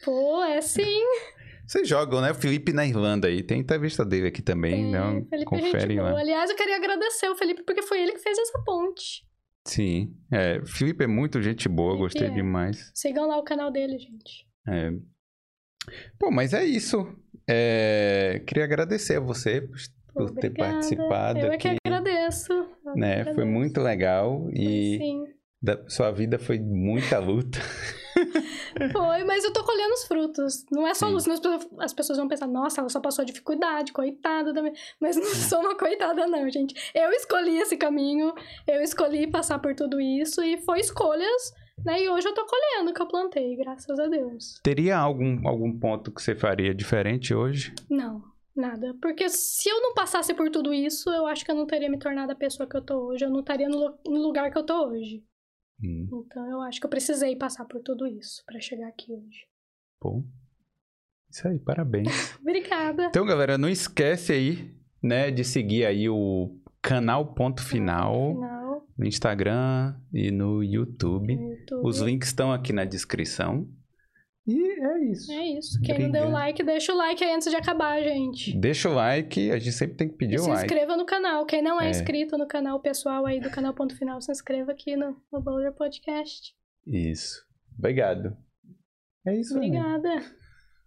Pô, é sim. Vocês jogam, né? O Felipe na Irlanda aí. Tem entrevista dele aqui também, Tem, não? Felipe é gente Confere boa. lá. Aliás, eu queria agradecer o Felipe porque foi ele que fez essa ponte. Sim. É, o Felipe é muito gente boa, Felipe gostei é. demais. Sigam lá o canal dele, gente. É. Pô, mas é isso. É, Queria agradecer a você por, ter participado Eu é aqui. que agradeço. Né? Foi muito legal e sim. da- sua vida foi muita luta. Foi, mas eu tô colhendo os frutos. Não é só Sim. senão as pessoas, as pessoas vão pensar, nossa, ela só passou dificuldade, coitada da minha... Mas não sou uma coitada, não, gente. Eu escolhi esse caminho, eu escolhi passar por tudo isso e foi escolhas, né? E hoje eu tô colhendo o que eu plantei, graças a Deus. Teria algum, algum ponto que você faria diferente hoje? Não, nada. Porque se eu não passasse por tudo isso, eu acho que eu não teria me tornado a pessoa que eu tô hoje. Eu não estaria no, no lugar que eu tô hoje. Hum, Então eu acho que eu precisei passar por tudo isso pra chegar aqui hoje. pô. Isso aí, parabéns. Obrigada. Então, galera, não esquece aí, né, de seguir aí o canal Ponto Final Final, no Instagram e no YouTube. no YouTube. Os links estão aqui na descrição. Isso. É isso. Quem não deu like, deixa o like aí antes de acabar, gente. Deixa o like, a gente sempre tem que pedir E o se like. inscreva no canal. Quem não é, É. inscrito no canal pessoal aí do canal Ponto Final, se inscreva aqui no, no Boulder Podcast. Isso. Obrigado. É isso aí. Obrigada.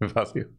Valeu.